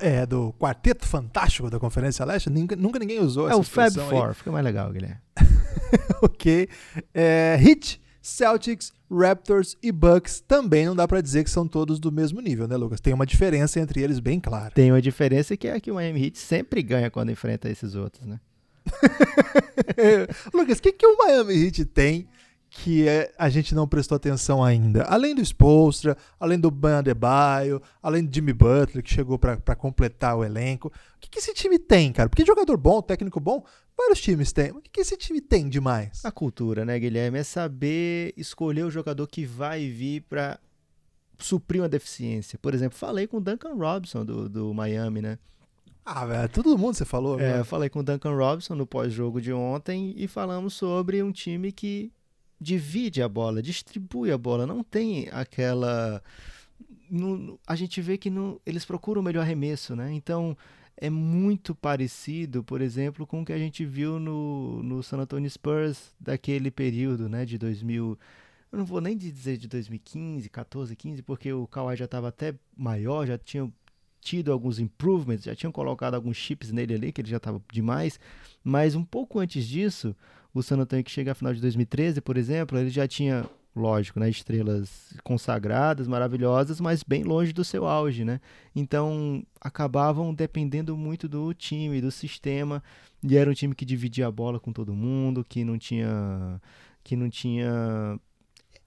é, do quarteto fantástico da Conferência Leste? Nunca, nunca ninguém usou é essa o Fab expressão Four, aí. fica mais legal, Guilherme. ok. É, Heat, Celtics, Raptors e Bucks também não dá para dizer que são todos do mesmo nível, né, Lucas? Tem uma diferença entre eles bem clara. Tem uma diferença que é que o Miami Heat sempre ganha quando enfrenta esses outros, né? Lucas, o que, que o Miami Heat tem que é, a gente não prestou atenção ainda? Além do Spolstra, além do Ban Adebayo, além do Jimmy Butler, que chegou para completar o elenco. O que, que esse time tem, cara? Porque jogador bom, técnico bom, vários times têm. O que, que esse time tem demais? A cultura, né, Guilherme? É saber escolher o jogador que vai vir para suprir uma deficiência. Por exemplo, falei com o Duncan Robinson do, do Miami, né? Ah, velho, todo mundo você falou. É, eu falei com o Duncan Robinson no pós-jogo de ontem e falamos sobre um time que divide a bola, distribui a bola, não tem aquela. No, a gente vê que no, eles procuram o melhor arremesso, né? Então é muito parecido, por exemplo, com o que a gente viu no, no San Antonio Spurs daquele período, né? De 2000. Eu não vou nem dizer de 2015, 14, 15, porque o Kawhi já estava até maior, já tinha tido alguns improvements, já tinham colocado alguns chips nele ali, que ele já estava demais. Mas um pouco antes disso, o San Antonio que chega à final de 2013, por exemplo, ele já tinha, lógico, né, estrelas consagradas, maravilhosas, mas bem longe do seu auge, né? Então, acabavam dependendo muito do time, do sistema, e era um time que dividia a bola com todo mundo, que não tinha que não tinha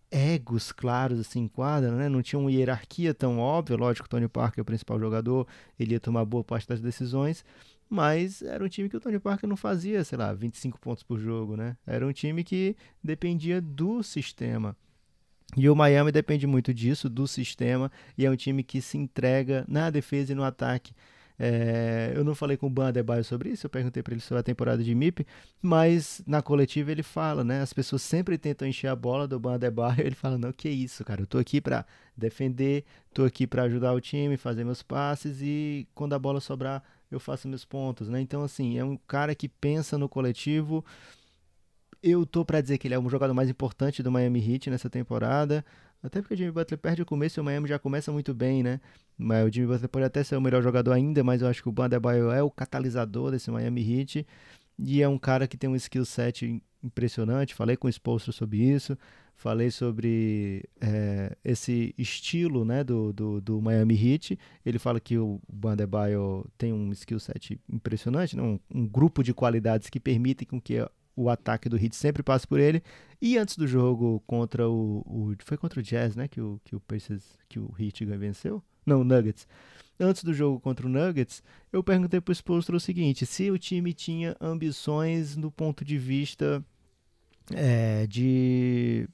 egos claros assim em quadra, né? Não tinha uma hierarquia tão óbvia, lógico, Tony Parker é o principal jogador, ele ia tomar boa parte das decisões, mas era um time que o Tony Parker não fazia, sei lá, 25 pontos por jogo, né? Era um time que dependia do sistema. E o Miami depende muito disso, do sistema, e é um time que se entrega na defesa e no ataque. É, eu não falei com o Ban Adebayo sobre isso, eu perguntei para ele sobre a temporada de MIP, mas na coletiva ele fala, né? As pessoas sempre tentam encher a bola do Ban Adebayo, ele fala, não, que isso, cara, eu tô aqui para defender, tô aqui para ajudar o time, fazer meus passes e quando a bola sobrar, eu faço meus pontos, né? Então, assim, é um cara que pensa no coletivo, eu tô para dizer que ele é o jogador mais importante do Miami Heat nessa temporada. Até porque o Jimmy Butler perde o começo e o Miami já começa muito bem, né? Mas o Jimmy Butler pode até ser o melhor jogador ainda, mas eu acho que o Bandebaio é o catalisador desse Miami Heat. E é um cara que tem um skill set impressionante. Falei com o Spolster sobre isso. Falei sobre é, esse estilo né, do, do, do, Miami Heat. Ele fala que o Bandebaio tem um skill set impressionante, né? um, um grupo de qualidades que permitem com que o ataque do Heat sempre passa por ele. E antes do jogo contra o, o, foi contra o Jazz, né, que o que o Pacers, que o Heat venceu? Não, Nuggets. Antes do jogo contra o Nuggets, eu perguntei pro Spolstra o seguinte: se o time tinha ambições do ponto de vista é, de,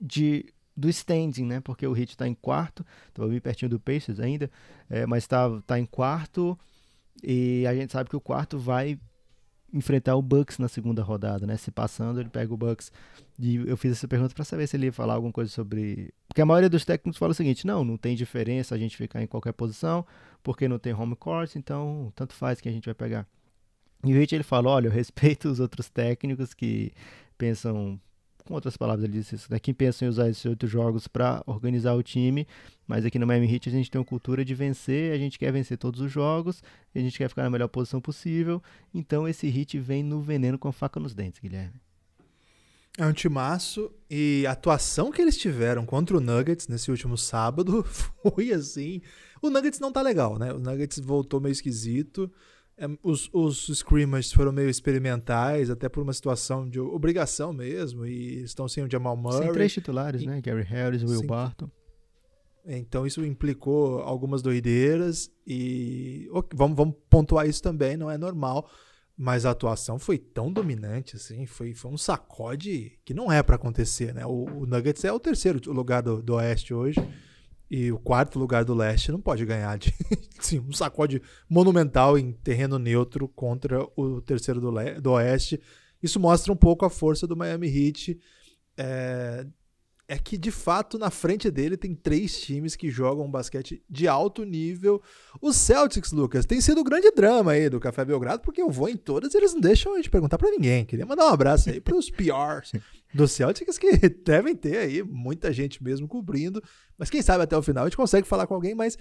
de do standing, né? Porque o Heat está em quarto, estava bem pertinho do Pacers ainda, é, mas está tá em quarto e a gente sabe que o quarto vai enfrentar o Bucks na segunda rodada, né? Se passando, ele pega o Bucks. E eu fiz essa pergunta para saber se ele ia falar alguma coisa sobre. Porque a maioria dos técnicos fala o seguinte: não, não tem diferença a gente ficar em qualquer posição, porque não tem home court, então tanto faz que a gente vai pegar. E o Rich ele fala: olha, eu respeito os outros técnicos que pensam com outras palavras, ele disse isso, né? Quem pensa em usar esses outros jogos para organizar o time, mas aqui no Miami Heat a gente tem uma cultura de vencer, a gente quer vencer todos os jogos, a gente quer ficar na melhor posição possível, então esse Heat vem no veneno com a faca nos dentes, Guilherme. É um timaço e a atuação que eles tiveram contra o Nuggets nesse último sábado foi assim. O Nuggets não tá legal, né? O Nuggets voltou meio esquisito. Os, os scrimmers foram meio experimentais, até por uma situação de obrigação mesmo, e estão sem o Jamal Murray. Sem três titulares, e, né? Gary Harris, Will Barton. Então isso implicou algumas doideiras e vamos, vamos pontuar isso também, não é normal, mas a atuação foi tão dominante assim, foi, foi um sacode que não é para acontecer, né? O, o, Nuggets é o terceiro lugar do, do Oeste hoje e o quarto lugar do leste não pode ganhar de sim, um sacode monumental em terreno neutro contra o terceiro do, do oeste. Isso mostra um pouco a força do Miami Heat. É, é que de fato na frente dele tem três times que jogam um basquete de alto nível. Os Celtics, Lucas, tem sido o grande drama aí do Café Belgrado, porque eu vou em todas e eles não deixam a gente perguntar para ninguém. Queria mandar um abraço aí para os PRs do Celtics que devem ter aí muita gente mesmo cobrindo, mas quem sabe até o final a gente consegue falar com alguém, mas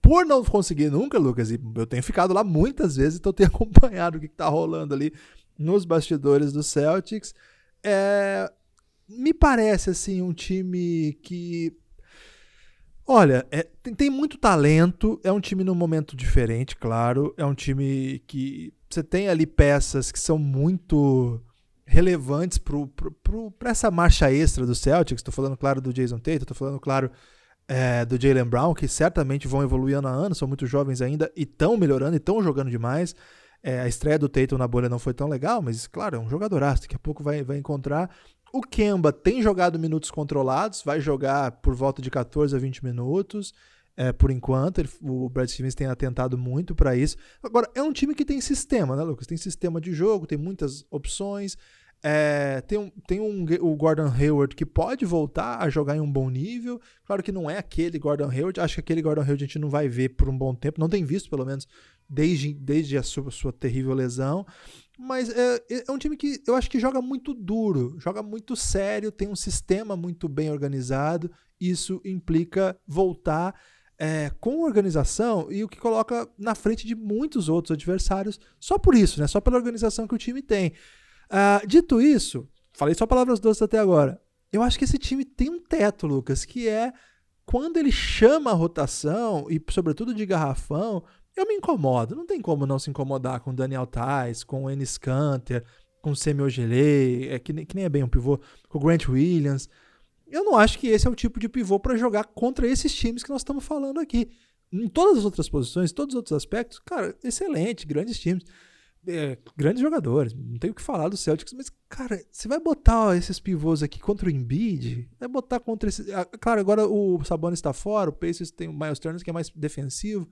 por não conseguir nunca, Lucas, e eu tenho ficado lá muitas vezes, então tenho acompanhado o que, está rolando ali nos bastidores do Celtics. É, me parece assim um time que olha é, tem, tem, muito talento é um time num momento diferente claro é um time que você tem ali peças que são muito relevantes para essa marcha extra do Celtics estou falando claro do Jason Tate estou falando claro é, do Jalen Brown que certamente vão evoluir ano a ano são muito jovens ainda e estão melhorando e estão jogando demais é, a estreia do Tatum na bolha não foi tão legal, mas claro, é um jogadoraço, daqui a pouco vai, vai encontrar. O Kemba tem jogado minutos controlados, vai jogar por volta de 14 a 20 minutos. é, por enquanto. Ele, o Brad Stevens tem atentado muito para isso. Agora, é um time que tem sistema, né, Lucas? Tem sistema de jogo, tem muitas opções. É, tem um, tem um, o Gordon Hayward que pode voltar a jogar em um bom nível. Claro que não é aquele Gordon Hayward. Acho que aquele Gordon Hayward a gente não vai ver por um bom tempo. Não tem visto, pelo menos, desde, desde a sua, sua terrível lesão. Mas é, é, um time que eu acho que joga muito duro, joga muito sério, tem um sistema muito bem organizado. Isso implica voltar é, com organização e o que coloca na frente de muitos outros adversários só por isso, né? Só pela organização que o time tem. Uh, dito isso, falei só palavras doces até agora. Eu acho que esse time tem um teto, Lucas, que é quando ele chama a rotação e, sobretudo, de garrafão, eu me incomodo. Não tem como não se incomodar com Daniel Tais, com o Enes Kanter, com o Semi Ogelei, é que, que, nem é bem um pivô, com o Grant Williams. Eu não acho que esse é o tipo de pivô para jogar contra esses times que nós estamos falando aqui. Em todas as outras posições, todos os outros aspectos, cara, excelente, grandes times. É, grandes jogadores, não tenho o que falar do Celtics, mas, cara, você vai botar ó, esses pivôs aqui contra o Embiid, vai botar contra esse. Ah, claro, agora o Sabonis está fora, o Pacers tem o Miles Turner que é mais defensivo,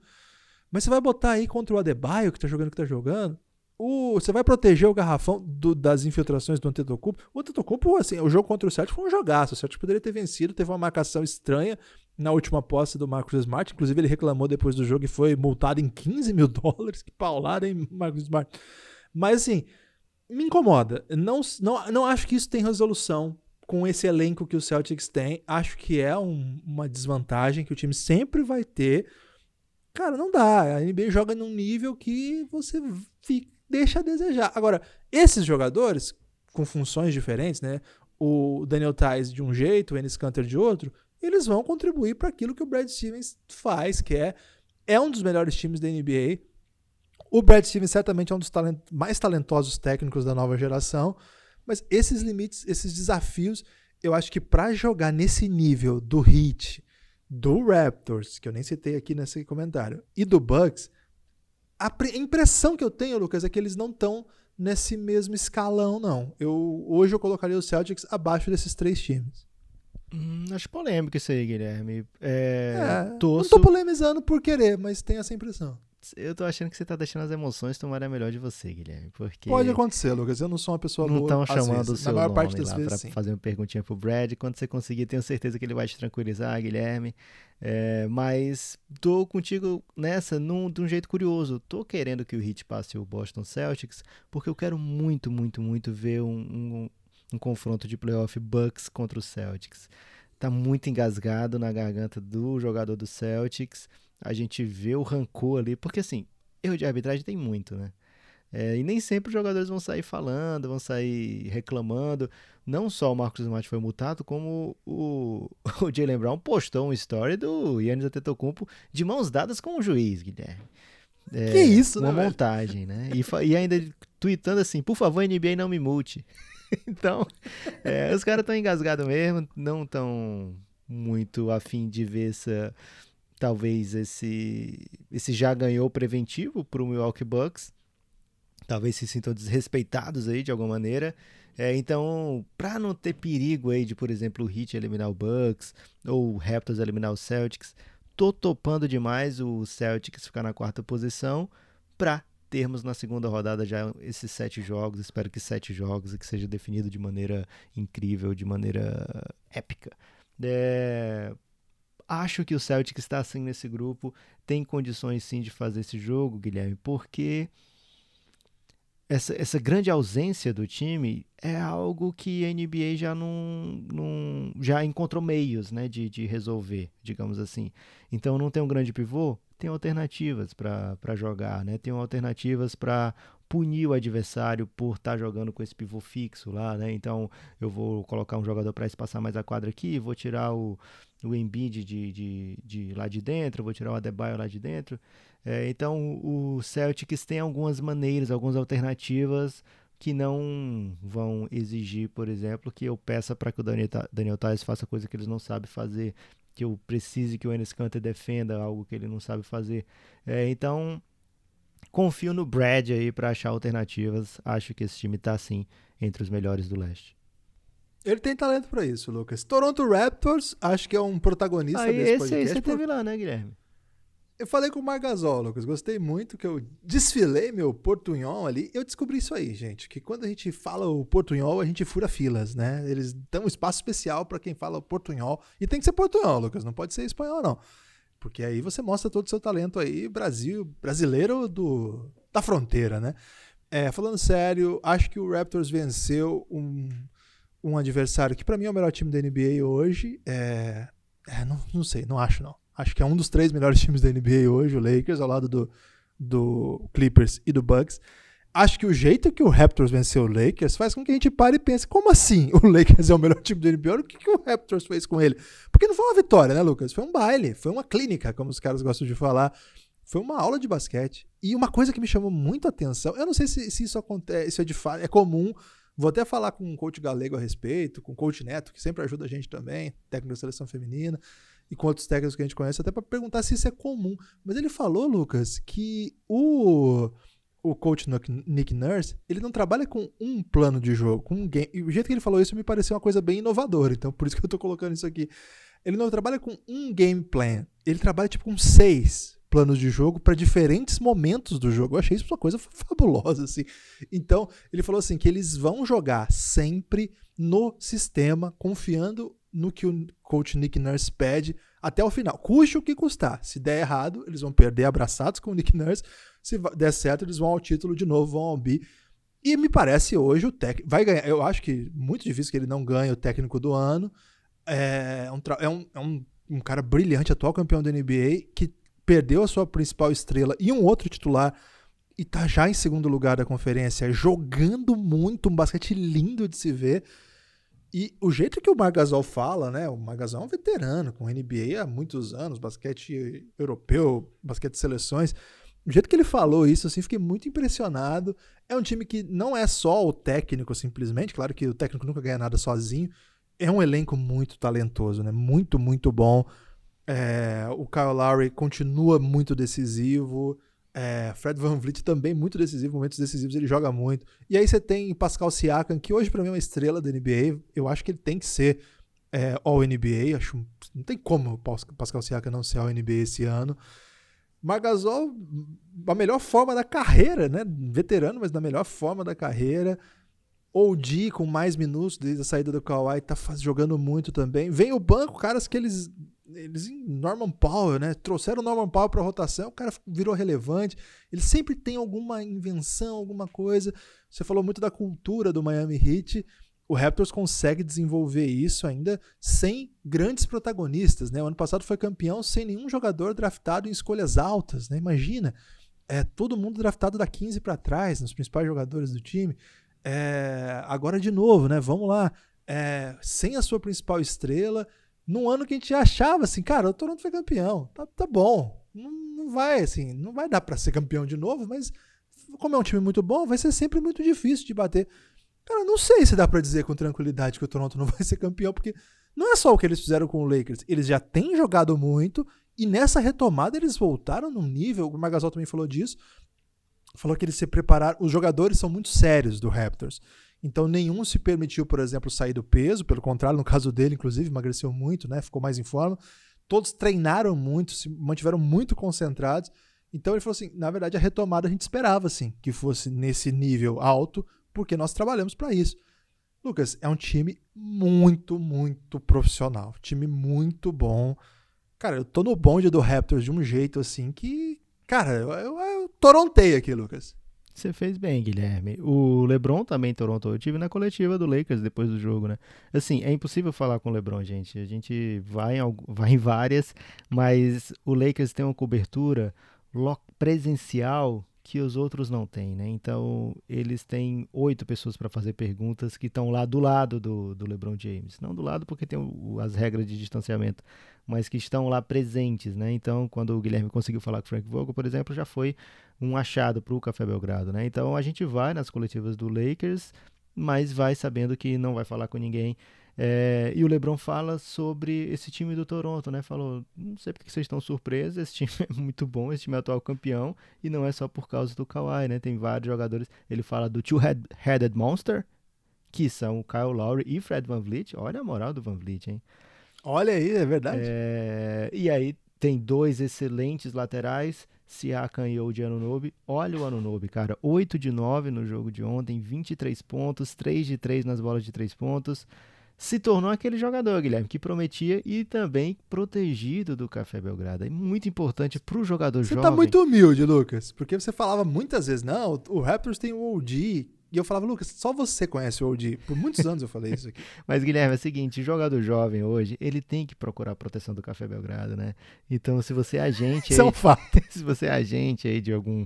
mas você vai botar aí contra o Adebayo, que tá jogando que tá jogando, o, você vai proteger o garrafão do, das infiltrações do Antetokounmpo. O Antetokounmpo, assim, o jogo contra o Celtic foi um jogaço. O Celtic poderia ter vencido, teve uma marcação estranha na última posse do Marcus Smart. Inclusive, ele reclamou depois do jogo e foi multado em 15 mil dólares. Que paulada, hein, Marcus Smart? Mas, assim, me incomoda. Não, não, não acho que isso tem resolução com esse elenco que o Celtics tem. Acho que é um, uma desvantagem que o time sempre vai ter. Cara, não dá. A NBA joga num nível que você fica deixa a desejar. Agora, esses jogadores, com funções diferentes, né? O Daniel Tais de um jeito, o Enes Kanter de outro, eles vão contribuir para aquilo que o Brad Stevens faz, que é, é um dos melhores times da NBA. O Brad Stevens certamente é um dos talent, mais talentosos técnicos da nova geração, mas esses limites, esses desafios, eu acho que para jogar nesse nível do Heat, do Raptors, que eu nem citei aqui nesse comentário, e do Bucks, a impressão que eu tenho, Lucas, é que eles não estão nesse mesmo escalão, não. Eu, hoje eu colocaria o Celtics abaixo desses três times. Hum, acho polêmico isso aí, Guilherme. É, é, torço... Não tô polemizando por querer, mas tem essa impressão. Eu tô achando que você tá deixando as emoções tomarem melhor de você, Guilherme. Porque Pode acontecer, Lucas. Eu não sou uma pessoa não boa. Não estão chamando o seu nome parte das lá vezes, pra sim. fazer uma perguntinha pro Brad. Quando você conseguir, tenho certeza que ele vai te tranquilizar, Guilherme. É, mas tô contigo nessa num, de um jeito curioso. Tô querendo que o Heat passe o Boston Celtics, porque eu quero muito, muito, muito ver um, um, um confronto de playoff Bucks contra o Celtics. Tá muito engasgado na garganta do jogador do Celtics. A gente vê o rancor ali, porque assim, erro de arbitragem tem muito, né? É, e nem sempre os jogadores vão sair falando, vão sair reclamando. Não só o Marcos Smart foi multado, como o, o Jalen Brown postou uma story do Yannis Antetokounmpo de mãos dadas com o juiz, Guilherme. É, que isso, uma né? Uma montagem, né? E, e ainda tweetando assim, por favor, NBA não me multe. então, é, os caras estão engasgados mesmo, não estão muito afim de ver essa talvez esse esse já ganhou preventivo para o Milwaukee Bucks talvez se sintam desrespeitados aí de alguma maneira. É, então, para não ter perigo aí de, por exemplo, o Heat eliminar o Bucks ou o Raptors eliminar o Celtics, tô topando demais o Celtics ficar na quarta posição para termos na segunda rodada já esses sete jogos. Espero que sete jogos e que seja definido de maneira incrível, de maneira épica. É, acho que o Celtics está assim nesse grupo, tem condições sim de fazer esse jogo, Guilherme, porque essa, essa grande ausência do time é algo que a NBA já não, não já encontrou meios né, de, de resolver, digamos assim. Então não tem um grande pivô, tem alternativas para jogar, né? tem alternativas para punir o adversário por estar tá jogando com esse pivô fixo lá, né? Então eu vou colocar um jogador para espaçar mais a quadra aqui, vou tirar o, o Embiid de, de, de lá de dentro, vou tirar o Adebayo lá de dentro. É, então o Celtics tem algumas maneiras, algumas alternativas que não vão exigir, por exemplo, que eu peça para que o Daniel, Daniel Tais faça coisa que eles não sabem fazer, que eu precise que o Enes Kanter defenda algo que ele não sabe fazer. É, então confio no Brad aí para achar alternativas. Acho que esse time está sim entre os melhores do leste. Ele tem talento para isso, Lucas. Toronto Raptors, acho que é um protagonista aí, desse esse podcast. aí você por- teve lá, né, Guilherme? Eu falei com o Margasol, Lucas. Gostei muito que eu desfilei meu portunhol ali. Eu descobri isso aí, gente. Que quando a gente fala o portunhol, a gente fura filas, né? Eles dão um espaço especial para quem fala o portunhol. E tem que ser portunhol, Lucas. Não pode ser espanhol, não. Porque aí você mostra todo o seu talento aí, Brasil, brasileiro do, da fronteira, né? É, falando sério, acho que o Raptors venceu um, um adversário que para mim é o melhor time da NBA hoje. É, é, não, não sei, não acho não. Acho que é um dos três melhores times da NBA hoje, o Lakers, ao lado do, do Clippers e do Bucks. Acho que o jeito que o Raptors venceu o Lakers faz com que a gente pare e pense, como assim o Lakers é o melhor time da NBA? O que, que o Raptors fez com ele? Porque não foi uma vitória, né, Lucas? Foi um baile, foi uma clínica, como os caras gostam de falar. Foi uma aula de basquete. E uma coisa que me chamou muito a atenção, eu não sei se, se isso acontece, isso é de fato, é comum. Vou até falar com o coach Galego a respeito, com o coach Neto, que sempre ajuda a gente também, técnico da seleção feminina, e com outros técnicos que a gente conhece, até para perguntar se isso é comum. Mas ele falou, Lucas, que o, o coach Nick- Nurse, ele não trabalha com um plano de jogo, com um game. E o jeito que ele falou isso me pareceu uma coisa bem inovadora, então por isso que eu tô colocando isso aqui. Ele não trabalha com um game plan, ele trabalha tipo com seis planos de jogo para diferentes momentos do jogo. Eu achei isso uma coisa fabulosa assim. Então, ele falou assim que eles vão jogar sempre no sistema, confiando no que o coach Nick Nurse pede até o final. Custe o que custar. Se der errado, eles vão perder abraçados com o Nick Nurse. Se der certo, eles vão ao título de novo, vão ao bi. E me parece hoje o técnico vai ganhar. Eu acho que muito difícil que ele não ganhe o técnico do ano. É um, é um, é um, um cara brilhante, atual campeão da NBA, que perdeu a sua principal estrela e um outro titular e tá já em segundo lugar da conferência, jogando muito, um basquete lindo de se ver. E o jeito que o Margasol fala, né? O Margasol é um veterano, com NBA há muitos anos, basquete europeu, basquete de seleções. O jeito que ele falou isso, assim, fiquei muito impressionado. É um time que não é só o técnico, simplesmente. Claro que o técnico nunca ganha nada sozinho. É um elenco muito talentoso, né? Muito, muito bom. É, o Kyle Lowry continua muito decisivo. É, Fred Van Vliet também muito decisivo, momentos decisivos ele joga muito. E aí você tem Pascal Siakam, que hoje para mim é uma estrela da NBA. Eu acho que ele tem que ser é, All NBA. Acho, não tem como o Pas- Pascal Siakam não ser All NBA esse ano. Margasol, a melhor forma da carreira, né? Veterano, mas na melhor forma da carreira. OG com mais minutos desde a saída do Kawhi, tá jogando muito também. Vem o banco, caras que eles. Eles em Norman Powell, né? Trouxeram Norman Powell pra rotação, o cara virou relevante. Ele sempre tem alguma invenção, alguma coisa. Você falou muito da cultura do Miami Heat. O Raptors consegue desenvolver isso ainda sem grandes protagonistas, né? O ano passado foi campeão sem nenhum jogador draftado em escolhas altas, né? Imagina, é todo mundo draftado da 15 para trás, nos principais jogadores do time. É, agora de novo, né? Vamos lá. É, sem a sua principal estrela, num ano que a gente achava assim, cara, o Toronto foi campeão, tá, tá bom. Não, não vai, assim, não vai dar para ser campeão de novo, mas como é um time muito bom, vai ser sempre muito difícil de bater. Cara, não sei se dá para dizer com tranquilidade que o Toronto não vai ser campeão, porque não é só o que eles fizeram com o Lakers. Eles já têm jogado muito e nessa retomada eles voltaram num nível. O Margasol também falou disso. Falou que eles se prepararam. Os jogadores são muito sérios do Raptors. Então nenhum se permitiu, por exemplo, sair do peso. Pelo contrário, no caso dele, inclusive, emagreceu muito, né? Ficou mais em forma. Todos treinaram muito, se mantiveram muito concentrados. Então ele falou assim: na verdade, a retomada a gente esperava, assim, que fosse nesse nível alto, porque nós trabalhamos para isso. Lucas, é um time muito, muito profissional. Time muito bom. Cara, eu tô no bonde do Raptors de um jeito assim que. Cara, eu, eu, eu torontei aqui, Lucas. Você fez bem, Guilherme. O LeBron também Toronto. Eu tive na coletiva do Lakers depois do jogo, né? Assim, é impossível falar com o LeBron, gente. A gente vai em, vai em várias, mas o Lakers tem uma cobertura presencial que os outros não têm, né? Então, eles têm oito pessoas para fazer perguntas que estão lá do lado do, do LeBron James. Não do lado porque tem o- as regras de distanciamento, mas que estão lá presentes, né? Então, quando o Guilherme conseguiu falar com o Frank Vogel, por exemplo, já foi um achado para o Café Belgrado, né? Então, a gente vai nas coletivas do Lakers, mas vai sabendo que não vai falar com ninguém. É, e o LeBron fala sobre esse time do Toronto, né? Falou, não sei porque vocês estão surpresos, esse time é muito bom, esse time é atual campeão, e não é só por causa do Kawhi, né? Tem vários jogadores. Ele fala do Two-Headed Monster, que são o Kyle Lowry e Fred Van Vliet. Olha a moral do Van Vliet, hein? Olha aí, é verdade. É, e aí tem dois excelentes laterais, Siakam e Oji Anunobi. Olha o Anunobi, cara. 8 de 9 no jogo de ontem, 23 pontos, 3 de 3 nas bolas de 3 pontos. Se tornou aquele jogador, Guilherme, que prometia e também protegido do Café Belgrado. É muito importante para o jogador você jovem. Você tá muito humilde, Lucas, porque você falava muitas vezes, não, o Raptors tem o OG, e eu falava, Lucas, só você conhece o OG. Por muitos anos eu falei isso aqui. Mas, Guilherme, é o seguinte: jogador jovem hoje, ele tem que procurar a proteção do Café Belgrado, né? Então, se você é agente. Isso é um fato. se você é agente aí de algum,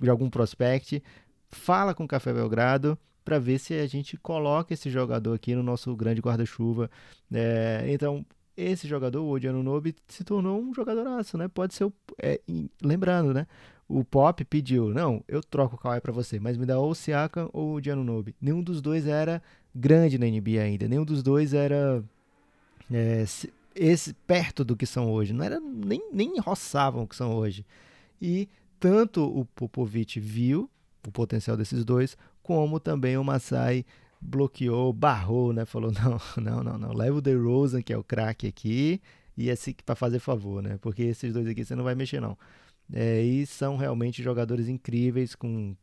de algum prospect, fala com o Café Belgrado para ver se a gente coloca esse jogador aqui no nosso grande guarda-chuva. É, então, esse jogador, o Odiano Nobe, se tornou um jogadoraço, né? Pode ser, o, é, lembrando, né? O Pop pediu, não, eu troco o Kawhi para você, mas me dá ou o Siakam ou o Giannunobi. Nenhum dos dois era grande na NBA ainda, nenhum dos dois era é, esse perto do que são hoje, não era nem, nem roçavam o que são hoje. E tanto o Popovich viu o potencial desses dois, como também o Masai bloqueou, barrou, né? Falou: não, não, não, não, leva o DeRozan, que é o craque aqui, e assim para fazer favor, né? Porque esses dois aqui você não vai mexer, não. É, e são realmente jogadores incríveis, com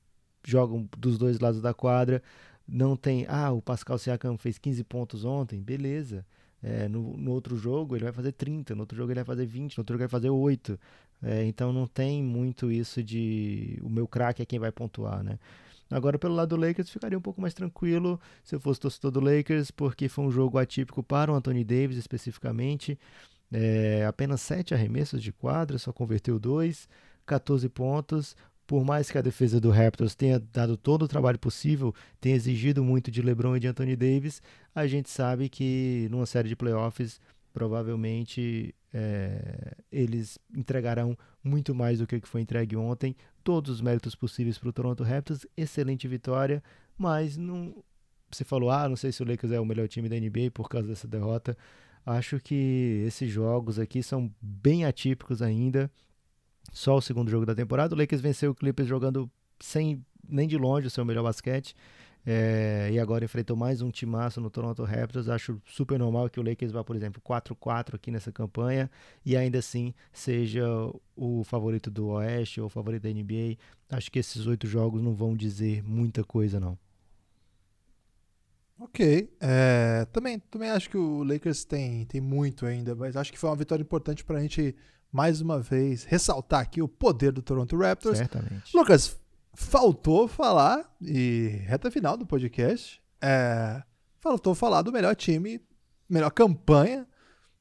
jogam dos dois lados da quadra. Não tem, ah, o Pascal Siakam fez 15 pontos ontem, beleza. É, no, no, outro jogo ele vai fazer 30, no outro jogo ele vai fazer 20, no outro jogo ele vai fazer 8. É, então não tem muito isso de o meu craque é quem vai pontuar, né? Agora, pelo lado do Lakers, ficaria um pouco mais tranquilo se eu fosse torcedor do Lakers, porque foi um jogo atípico para o Anthony Davis especificamente. É, apenas 7 arremessos de quadra, só converteu 2, 14 pontos. Por mais que a defesa do Raptors tenha dado todo o trabalho possível, tenha exigido muito de LeBron e de Anthony Davis, a gente sabe que numa série de playoffs provavelmente é, eles entregarão muito mais do que foi entregue ontem. Todos os méritos possíveis para o Toronto Raptors, excelente vitória, mas não. Você falou, ah, não sei se o Lakers é o melhor time da NBA por causa dessa derrota. Acho que esses jogos aqui são bem atípicos ainda. Só o segundo jogo da temporada. O Lakers venceu o Clippers jogando sem nem de longe o seu melhor basquete. É, e agora enfrentou mais um timaço no Toronto Raptors. Acho super normal que o Lakers vá, por exemplo, 4-4 aqui nessa campanha e ainda assim seja o favorito do Oeste ou o favorito da NBA. Acho que esses oito jogos não vão dizer muita coisa, não. Ok. É, também, também acho que o Lakers tem, tem muito ainda, mas acho que foi uma vitória importante para a gente, mais uma vez, ressaltar aqui o poder do Toronto Raptors. Certamente. Lucas, faltou falar, e reta final do podcast, é, faltou falar do melhor time, melhor campanha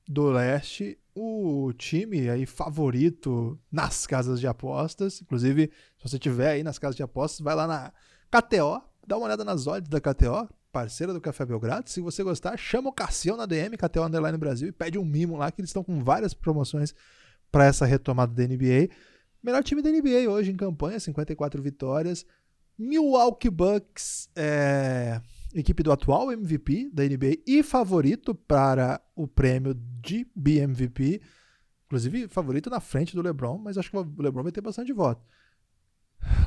do leste, o time aí favorito nas casas de apostas. Inclusive, se você tiver aí nas casas de apostas, vai lá na KTO, dá uma olhada nas odds da KTO parceira do Café Belgrado. Se você gostar, chama o Cassião na DM, KTO Underline Brasil, e pede um mimo lá, que eles estão com várias promoções para essa retomada da NBA. Melhor time da NBA hoje em campanha, 54 vitórias. Milwaukee Bucks, é, equipe do atual MVP da NBA e favorito para o prêmio de BMVP. Inclusive, favorito na frente do LeBron, mas acho que o LeBron vai ter bastante voto.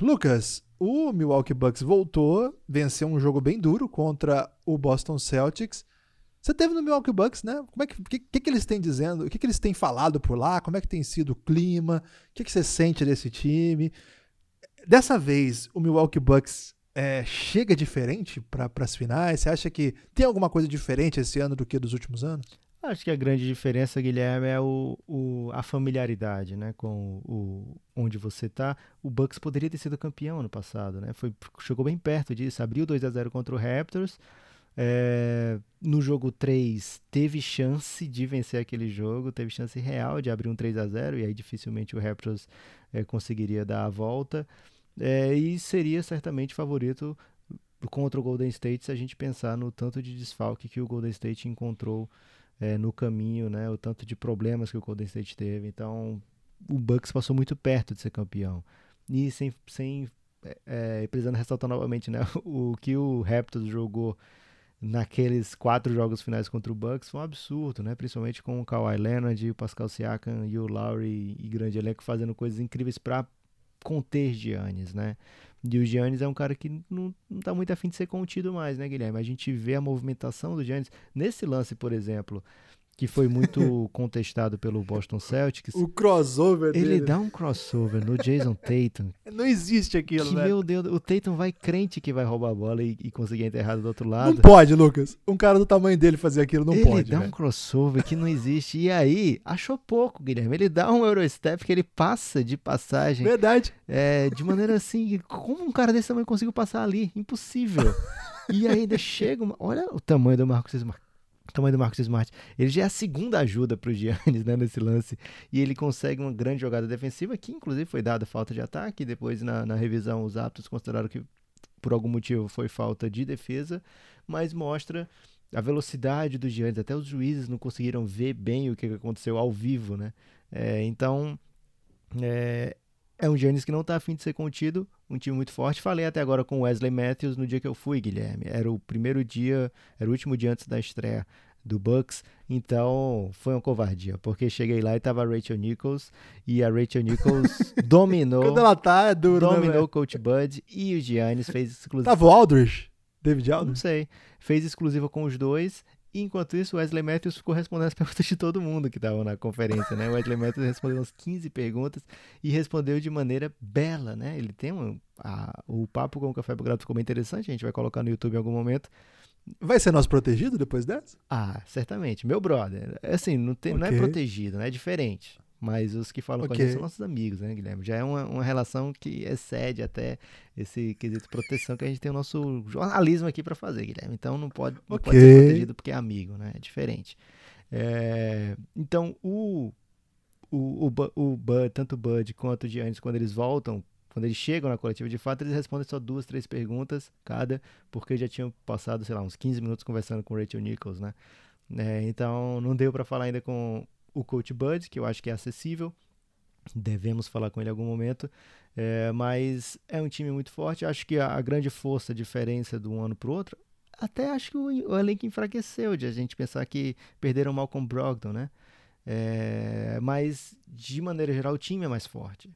Lucas, o Milwaukee Bucks voltou, venceu um jogo bem duro contra o Boston Celtics. Você teve no Milwaukee Bucks, né? Como é que, que, que eles têm dizendo? O que, que eles têm falado por lá? Como é que tem sido o clima? O que, que você sente desse time? Dessa vez, o Milwaukee Bucks é, chega diferente para as finais? Você acha que tem alguma coisa diferente esse ano do que dos últimos anos? Acho que a grande diferença, Guilherme, é o, o, a familiaridade, né? Com o, onde você está. O Bucks poderia ter sido campeão ano passado, né? Foi, chegou bem perto disso, abriu 2 a 0 contra o Raptors. É, no jogo 3 teve chance de vencer aquele jogo, teve chance real de abrir um 3 a 0 e aí dificilmente o Raptors é, conseguiria dar a volta. É, e seria certamente favorito contra o Golden State se a gente pensar no tanto de desfalque que o Golden State encontrou é, no caminho, né? O tanto de problemas que o Golden State teve. Então, o Bucks passou muito perto de ser campeão. E sem, sem é, é precisando ressaltar novamente, né? O que o Raptors jogou naqueles quatro jogos finais contra o Bucks foi um absurdo, né? Principalmente com o Kawhi Leonard, o Pascal Siakam e o Lowry e grande elenco fazendo coisas incríveis para conter Giannis, né? E o Giannis é um cara que não, não tá muito afim de ser contido mais, né, Guilherme? A gente vê a movimentação do Giannis. Nesse lance, por exemplo, que foi muito contestado pelo Boston Celtics. O crossover Ele dele. dá um crossover no Jason Tatum. Não existe aquilo, que, né? meu Deus, o Tatum vai crente que vai roubar a bola e, e conseguir enterrar do outro lado. Não pode, Lucas. Um cara do tamanho dele fazer aquilo não ele pode. dá um crossover que não existe. E aí, achou pouco, Guilherme. Ele dá um Eurostep que ele passa de passagem Verdade. é, de maneira assim. Como um cara desse tamanho conseguiu passar ali? Impossível. E ainda chega. Uma, olha o tamanho do Marcos Smart. O tamanho do Marcos Smart. Ele já é a segunda ajuda pro Giannis né, nesse lance. E ele consegue uma grande jogada defensiva, que inclusive foi dada falta de ataque. Depois, na, na revisão, os aptos consideraram que por algum motivo foi falta de defesa. Mas mostra a velocidade do Giannis. Até os juízes não conseguiram ver bem o que aconteceu ao vivo, né? É, então, é, é um Giannis que não tá afim de ser contido, um time muito forte. Falei até agora com o Wesley Matthews no dia que eu fui, Guilherme. Era o primeiro dia, era o último dia antes da estreia do Bucks, então foi uma covardia, porque cheguei lá e tava a Rachel Nichols e a Rachel Nichols dominou, Quando ela tá, é duro, né, dominou o Coach Bud e o Giannis fez exclusivo. Tava o Aldridge? David Não Aldridge? sei. Fez exclusiva com os dois. E enquanto isso, o Wesley Matthews ficou respondendo as perguntas de todo mundo que estava na conferência, né? O Wesley Matthews respondeu umas 15 perguntas e respondeu de maneira bela, né? Ele tem um, a- o papo com o Café Belgrado ficou bem interessante, a gente vai colocar no YouTube em algum momento. Vai ser nosso protegido depois dessa? Ah, certamente. Meu brother. Assim, não, tem, não é protegido, né? É diferente. Mas os que falam com a gente são nossos amigos, né, Guilherme? Já é uma, uma relação que excede até esse quesito proteção que a gente tem o nosso jornalismo aqui para fazer, Guilherme. Então não pode, não pode Ok. ser protegido porque é amigo, né? É diferente. É, então, o, o, o, o Bud, tanto o Bud quanto o Giannis, quando eles voltam, quando eles chegam na coletiva de fato, eles respondem só duas, três perguntas cada, porque já tinham passado, sei lá, uns 15 minutos conversando com o Rachel Nichols, né? É, então, não deu para falar ainda com o Coach Bud, que eu acho que é acessível. Devemos falar com ele em algum momento. É, mas é um time muito forte. Acho que a, a grande força, a diferença de um ano para o outro, até acho que o, o elenco enfraqueceu de a gente pensar que perderam o Malcolm Brogdon, né? É, mas, de maneira geral, o time é mais forte.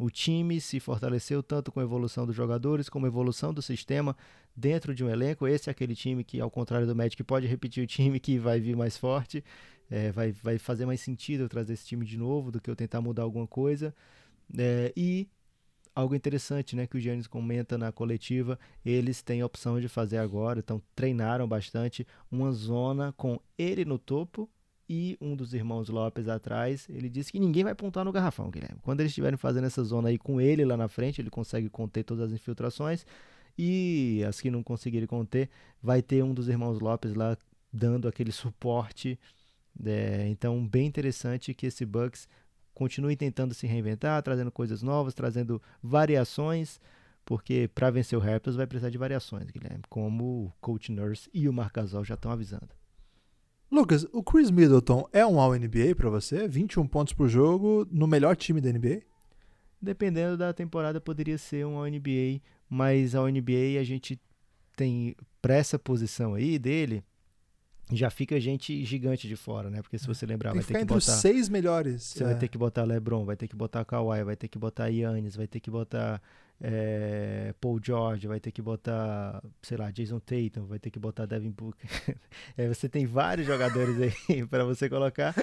O time se fortaleceu tanto com a evolução dos jogadores, como a evolução do sistema dentro de um elenco. Esse é aquele time que, ao contrário do Magic, pode repetir o time que vai vir mais forte. É, vai, vai fazer mais sentido eu trazer esse time de novo do que eu tentar mudar alguma coisa. É, e algo interessante, né, que o Giannis comenta na coletiva, eles têm a opção de fazer agora, então treinaram bastante uma zona com ele no topo e um dos irmãos Lopes atrás. Ele disse que ninguém vai pontuar no garrafão, Guilherme. Quando eles estiverem fazendo essa zona aí com ele lá na frente, ele consegue conter todas as infiltrações e as que não conseguirem conter, vai ter um dos irmãos Lopes lá dando aquele suporte. É, então, bem interessante que esse Bucks continue tentando se reinventar, trazendo coisas novas, trazendo variações, porque para vencer o Raptors vai precisar de variações, Guilherme, como o Coach Nurse e o Marc Gasol já estão avisando. Lucas, o Chris Middleton é um All-NBA pra você? 21 pontos por jogo no melhor time da NBA? Dependendo da temporada, poderia ser um NBA, mas a NBA a gente tem para essa posição aí dele, já fica gente gigante de fora, né? Porque se você lembrar, vai que ter que entre os botar seis melhores. Você é. vai ter que botar LeBron, vai ter que botar Kawhi, vai ter que botar Yannis, vai ter que botar eh, Paul George, vai ter que botar, sei lá, Jason Tatum, vai ter que botar Devin Booker. Eh, você tem vários jogadores aí para você colocar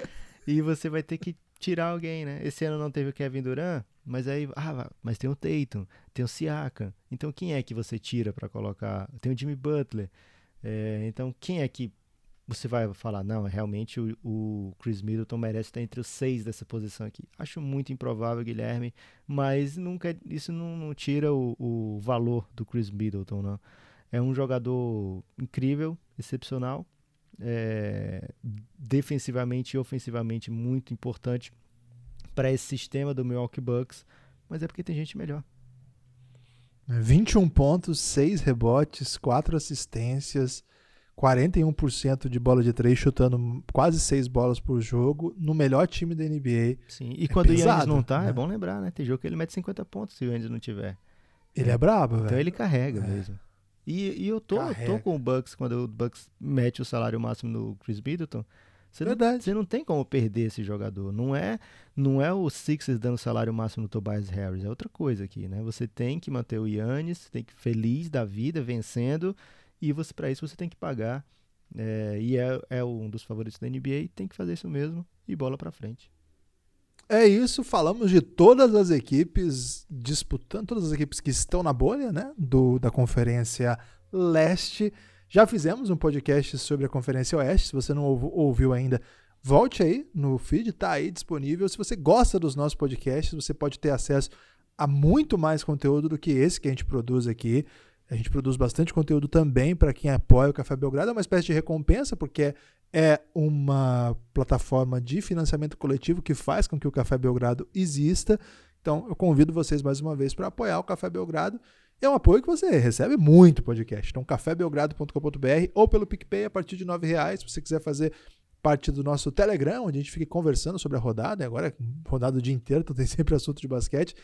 e você vai ter que tirar alguém, né? Esse ano não teve o Kevin Durant, mas aí, ah, mas tem o Tatum, tem o Siakam. Então quem é que você tira para colocar? Tem o Jimmy Butler. Eh, então quem é que você vai falar, não, realmente o, o Chris Middleton merece estar entre os seis dessa posição aqui. Acho muito improvável, Guilherme, mas nunca, isso não, não tira o, o valor do Chris Middleton, não. É um jogador incrível, excepcional, é, defensivamente e ofensivamente muito importante para esse sistema do Milwaukee Bucks, mas é porque tem gente melhor. 21 pontos, 6 rebotes, 4 assistências, 41% de bola de 3, chutando quase 6 bolas por jogo, no melhor time da NBA. Sim, e quando o Yannis pesado, não tá, né? é bom lembrar, né? Tem jogo que ele mete 50 pontos se o Yannis não tiver. Ele é, brabo, Então velho. ele carrega É. mesmo. E, e eu tô, Carrega. tô com o Bucks quando o Bucks mete o salário máximo no Chris Middleton, Você não, Verdade. você não tem como perder esse jogador. Não é, não é o Sixers dando salário máximo no Tobias Harris, é outra coisa aqui, né? Você tem que manter o Yannis, tem que feliz da vida, vencendo, e você para isso você tem que pagar. É, e é, é um dos favoritos da NBA, tem que fazer isso mesmo e bola para frente. É isso, falamos de todas as equipes disputando, todas as equipes que estão na bolha, né? Do, da Conferência Leste. Já fizemos um podcast sobre a Conferência Oeste. Se você não ouv- ouviu ainda, volte aí no feed, tá aí disponível. Se você gosta dos nossos podcasts, você pode ter acesso a muito mais conteúdo do que esse que a gente produz aqui. A gente produz bastante conteúdo também para quem apoia o Café Belgrado. É uma espécie de recompensa, porque é uma plataforma de financiamento coletivo que faz com que o Café Belgrado exista. Então, eu convido vocês mais uma vez para apoiar o Café Belgrado. É um apoio que você recebe muito podcast. Então, cafébelgrado.com.br ou pelo PicPay a partir de 9 reais. Se você quiser fazer parte do nosso Telegram, onde a gente fica conversando sobre a rodada. Agora rodada o dia inteiro, então tem sempre assunto de basquete.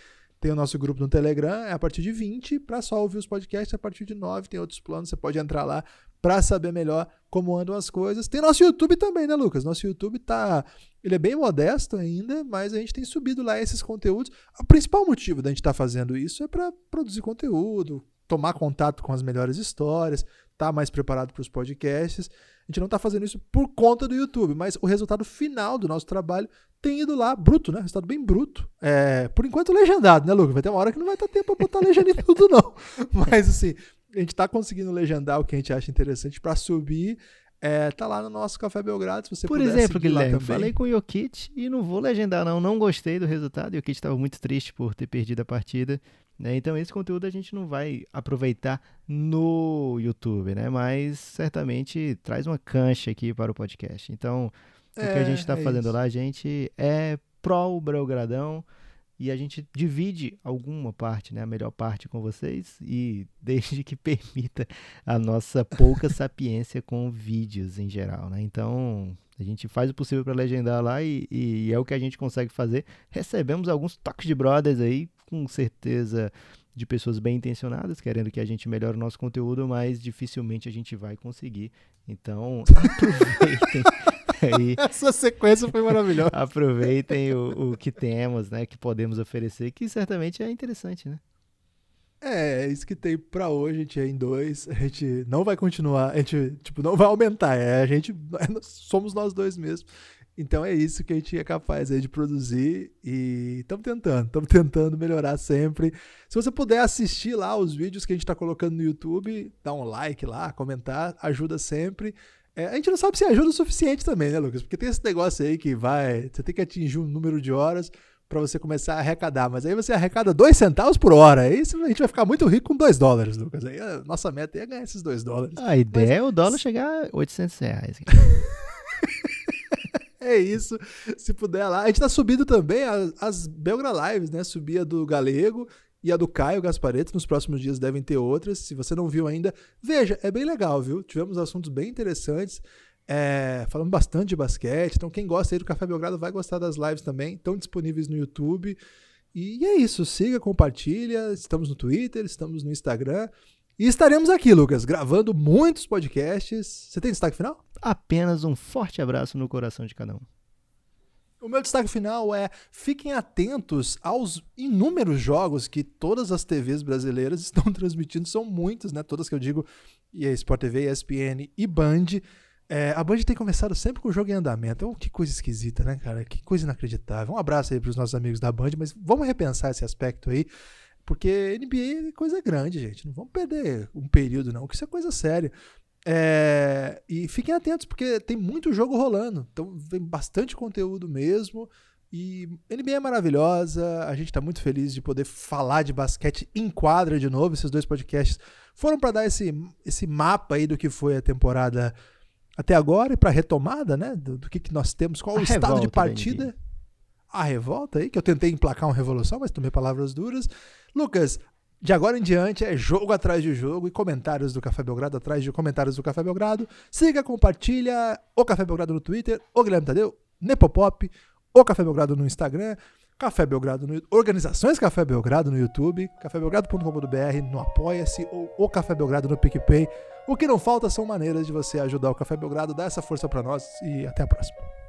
Tem o nosso grupo no Telegram, é a partir de 20, para só ouvir os podcasts, a partir de 9 tem outros planos, você pode entrar lá para saber melhor como andam as coisas. Tem nosso YouTube também, né, Lucas? Nosso YouTube tá, ele é bem modesto ainda, mas a gente tem subido lá esses conteúdos. O principal motivo da gente estar fazendo isso é para produzir conteúdo, tomar contato com as melhores histórias, estar tá mais preparado para os podcasts. A gente não está fazendo isso por conta do YouTube, mas o resultado final do nosso trabalho tem ido lá bruto, né? Resultado bem bruto. É, por enquanto legendado, né, Lucas? Vai ter uma hora que não vai ter tempo para botar legenda em tudo, não. Mas assim, a gente está conseguindo legendar o que a gente acha interessante para subir. É, tá lá no nosso Café Belgrado, se você Por exemplo, Guilherme, falei com o Jokic e não vou legendar não, não gostei do resultado. O Jokic estava muito triste por ter perdido a partida. Né? Então esse conteúdo a gente não vai aproveitar no YouTube, né? Mas certamente traz uma cancha aqui para o podcast. Então o que a gente está é fazendo isso. lá, a gente é pró o Belgradão e a gente divide alguma parte, né, a melhor parte com vocês e desde que permita a nossa pouca sapiência com vídeos em geral, né? Então a gente faz o possível para legendar lá e, e é o que a gente consegue fazer. Recebemos alguns toques de brothers aí, com certeza de pessoas bem intencionadas, querendo que a gente melhore o nosso conteúdo, mas dificilmente a gente vai conseguir. Então aproveitem aí. Essa sequência foi maravilhosa. Aproveitem o, o que temos, né? Que podemos oferecer, que certamente é interessante, né? É, é isso que tem pra hoje, a gente é em dois, a gente não vai continuar, a gente, tipo, não vai aumentar, é, a gente, é, somos nós dois mesmo. Então é isso que a gente é capaz aí de produzir e estamos tentando, estamos tentando melhorar sempre. Se você puder assistir lá os vídeos que a gente está colocando no YouTube, dá um like lá, comentar, ajuda sempre. É, a gente não sabe se ajuda o suficiente também, né, Lucas? Porque tem esse negócio aí que vai, você tem que atingir um número de horas para você começar a arrecadar, mas aí você arrecada dois centavos por hora, aí a gente vai ficar muito rico com dois dólares, Lucas. Aí a nossa meta é ganhar esses dois dólares. A ideia é o dólar chegar a 800 reais. É isso. Se puder lá. A gente tá subindo também as, as Belgra Lives, né? Subia do Galego e a do Caio Gaspareto. Nos próximos dias devem ter outras. Se você não viu ainda, veja, é bem legal, viu? Tivemos assuntos bem interessantes. É, falamos bastante de basquete. Então, quem gosta aí do Café Belgrado vai gostar das lives também. Estão disponíveis no YouTube. E é isso. Siga, compartilha. Estamos no Twitter, estamos no Instagram. E estaremos aqui, Lucas, gravando muitos podcasts. Você tem destaque final? Apenas um forte abraço no coração de cada um. O meu destaque final é: fiquem atentos aos inúmeros jogos que todas as TVs brasileiras estão transmitindo. São muitos, né? Todas que eu digo, e a Sport TV, ESPN e Band. É, a Band tem começado sempre com o jogo em andamento. Oh, que coisa esquisita, né, cara? Que coisa inacreditável. Um abraço aí para os nossos amigos da Band, mas vamos repensar esse aspecto aí. Porque NBA é coisa grande, gente. Não vamos perder um período, não, que isso é coisa séria. É, e fiquem atentos, porque tem muito jogo rolando. Então vem bastante conteúdo mesmo. E NBA é maravilhosa. A gente está muito feliz de poder falar de basquete em quadra de novo. Esses dois podcasts foram para dar esse, esse mapa aí do que foi a temporada até agora e para retomada, né? Do, do que, que nós temos, qual A o estado de partida. A revolta aí, que eu tentei emplacar uma revolução, mas tomei palavras duras. Lucas, de agora em diante é jogo atrás de jogo e comentários do Café Belgrado atrás de comentários do Café Belgrado. Siga, compartilha o Café Belgrado no Twitter, o Guilherme Tadeu, Nepopop, o Café Belgrado no Instagram. Café Belgrado no Organizações Café Belgrado no YouTube, cafébelgrado.com.br, no Apoia-se ou o Café Belgrado no PicPay. O que não falta são maneiras de você ajudar o Café Belgrado, dar essa força para nós e até a próxima.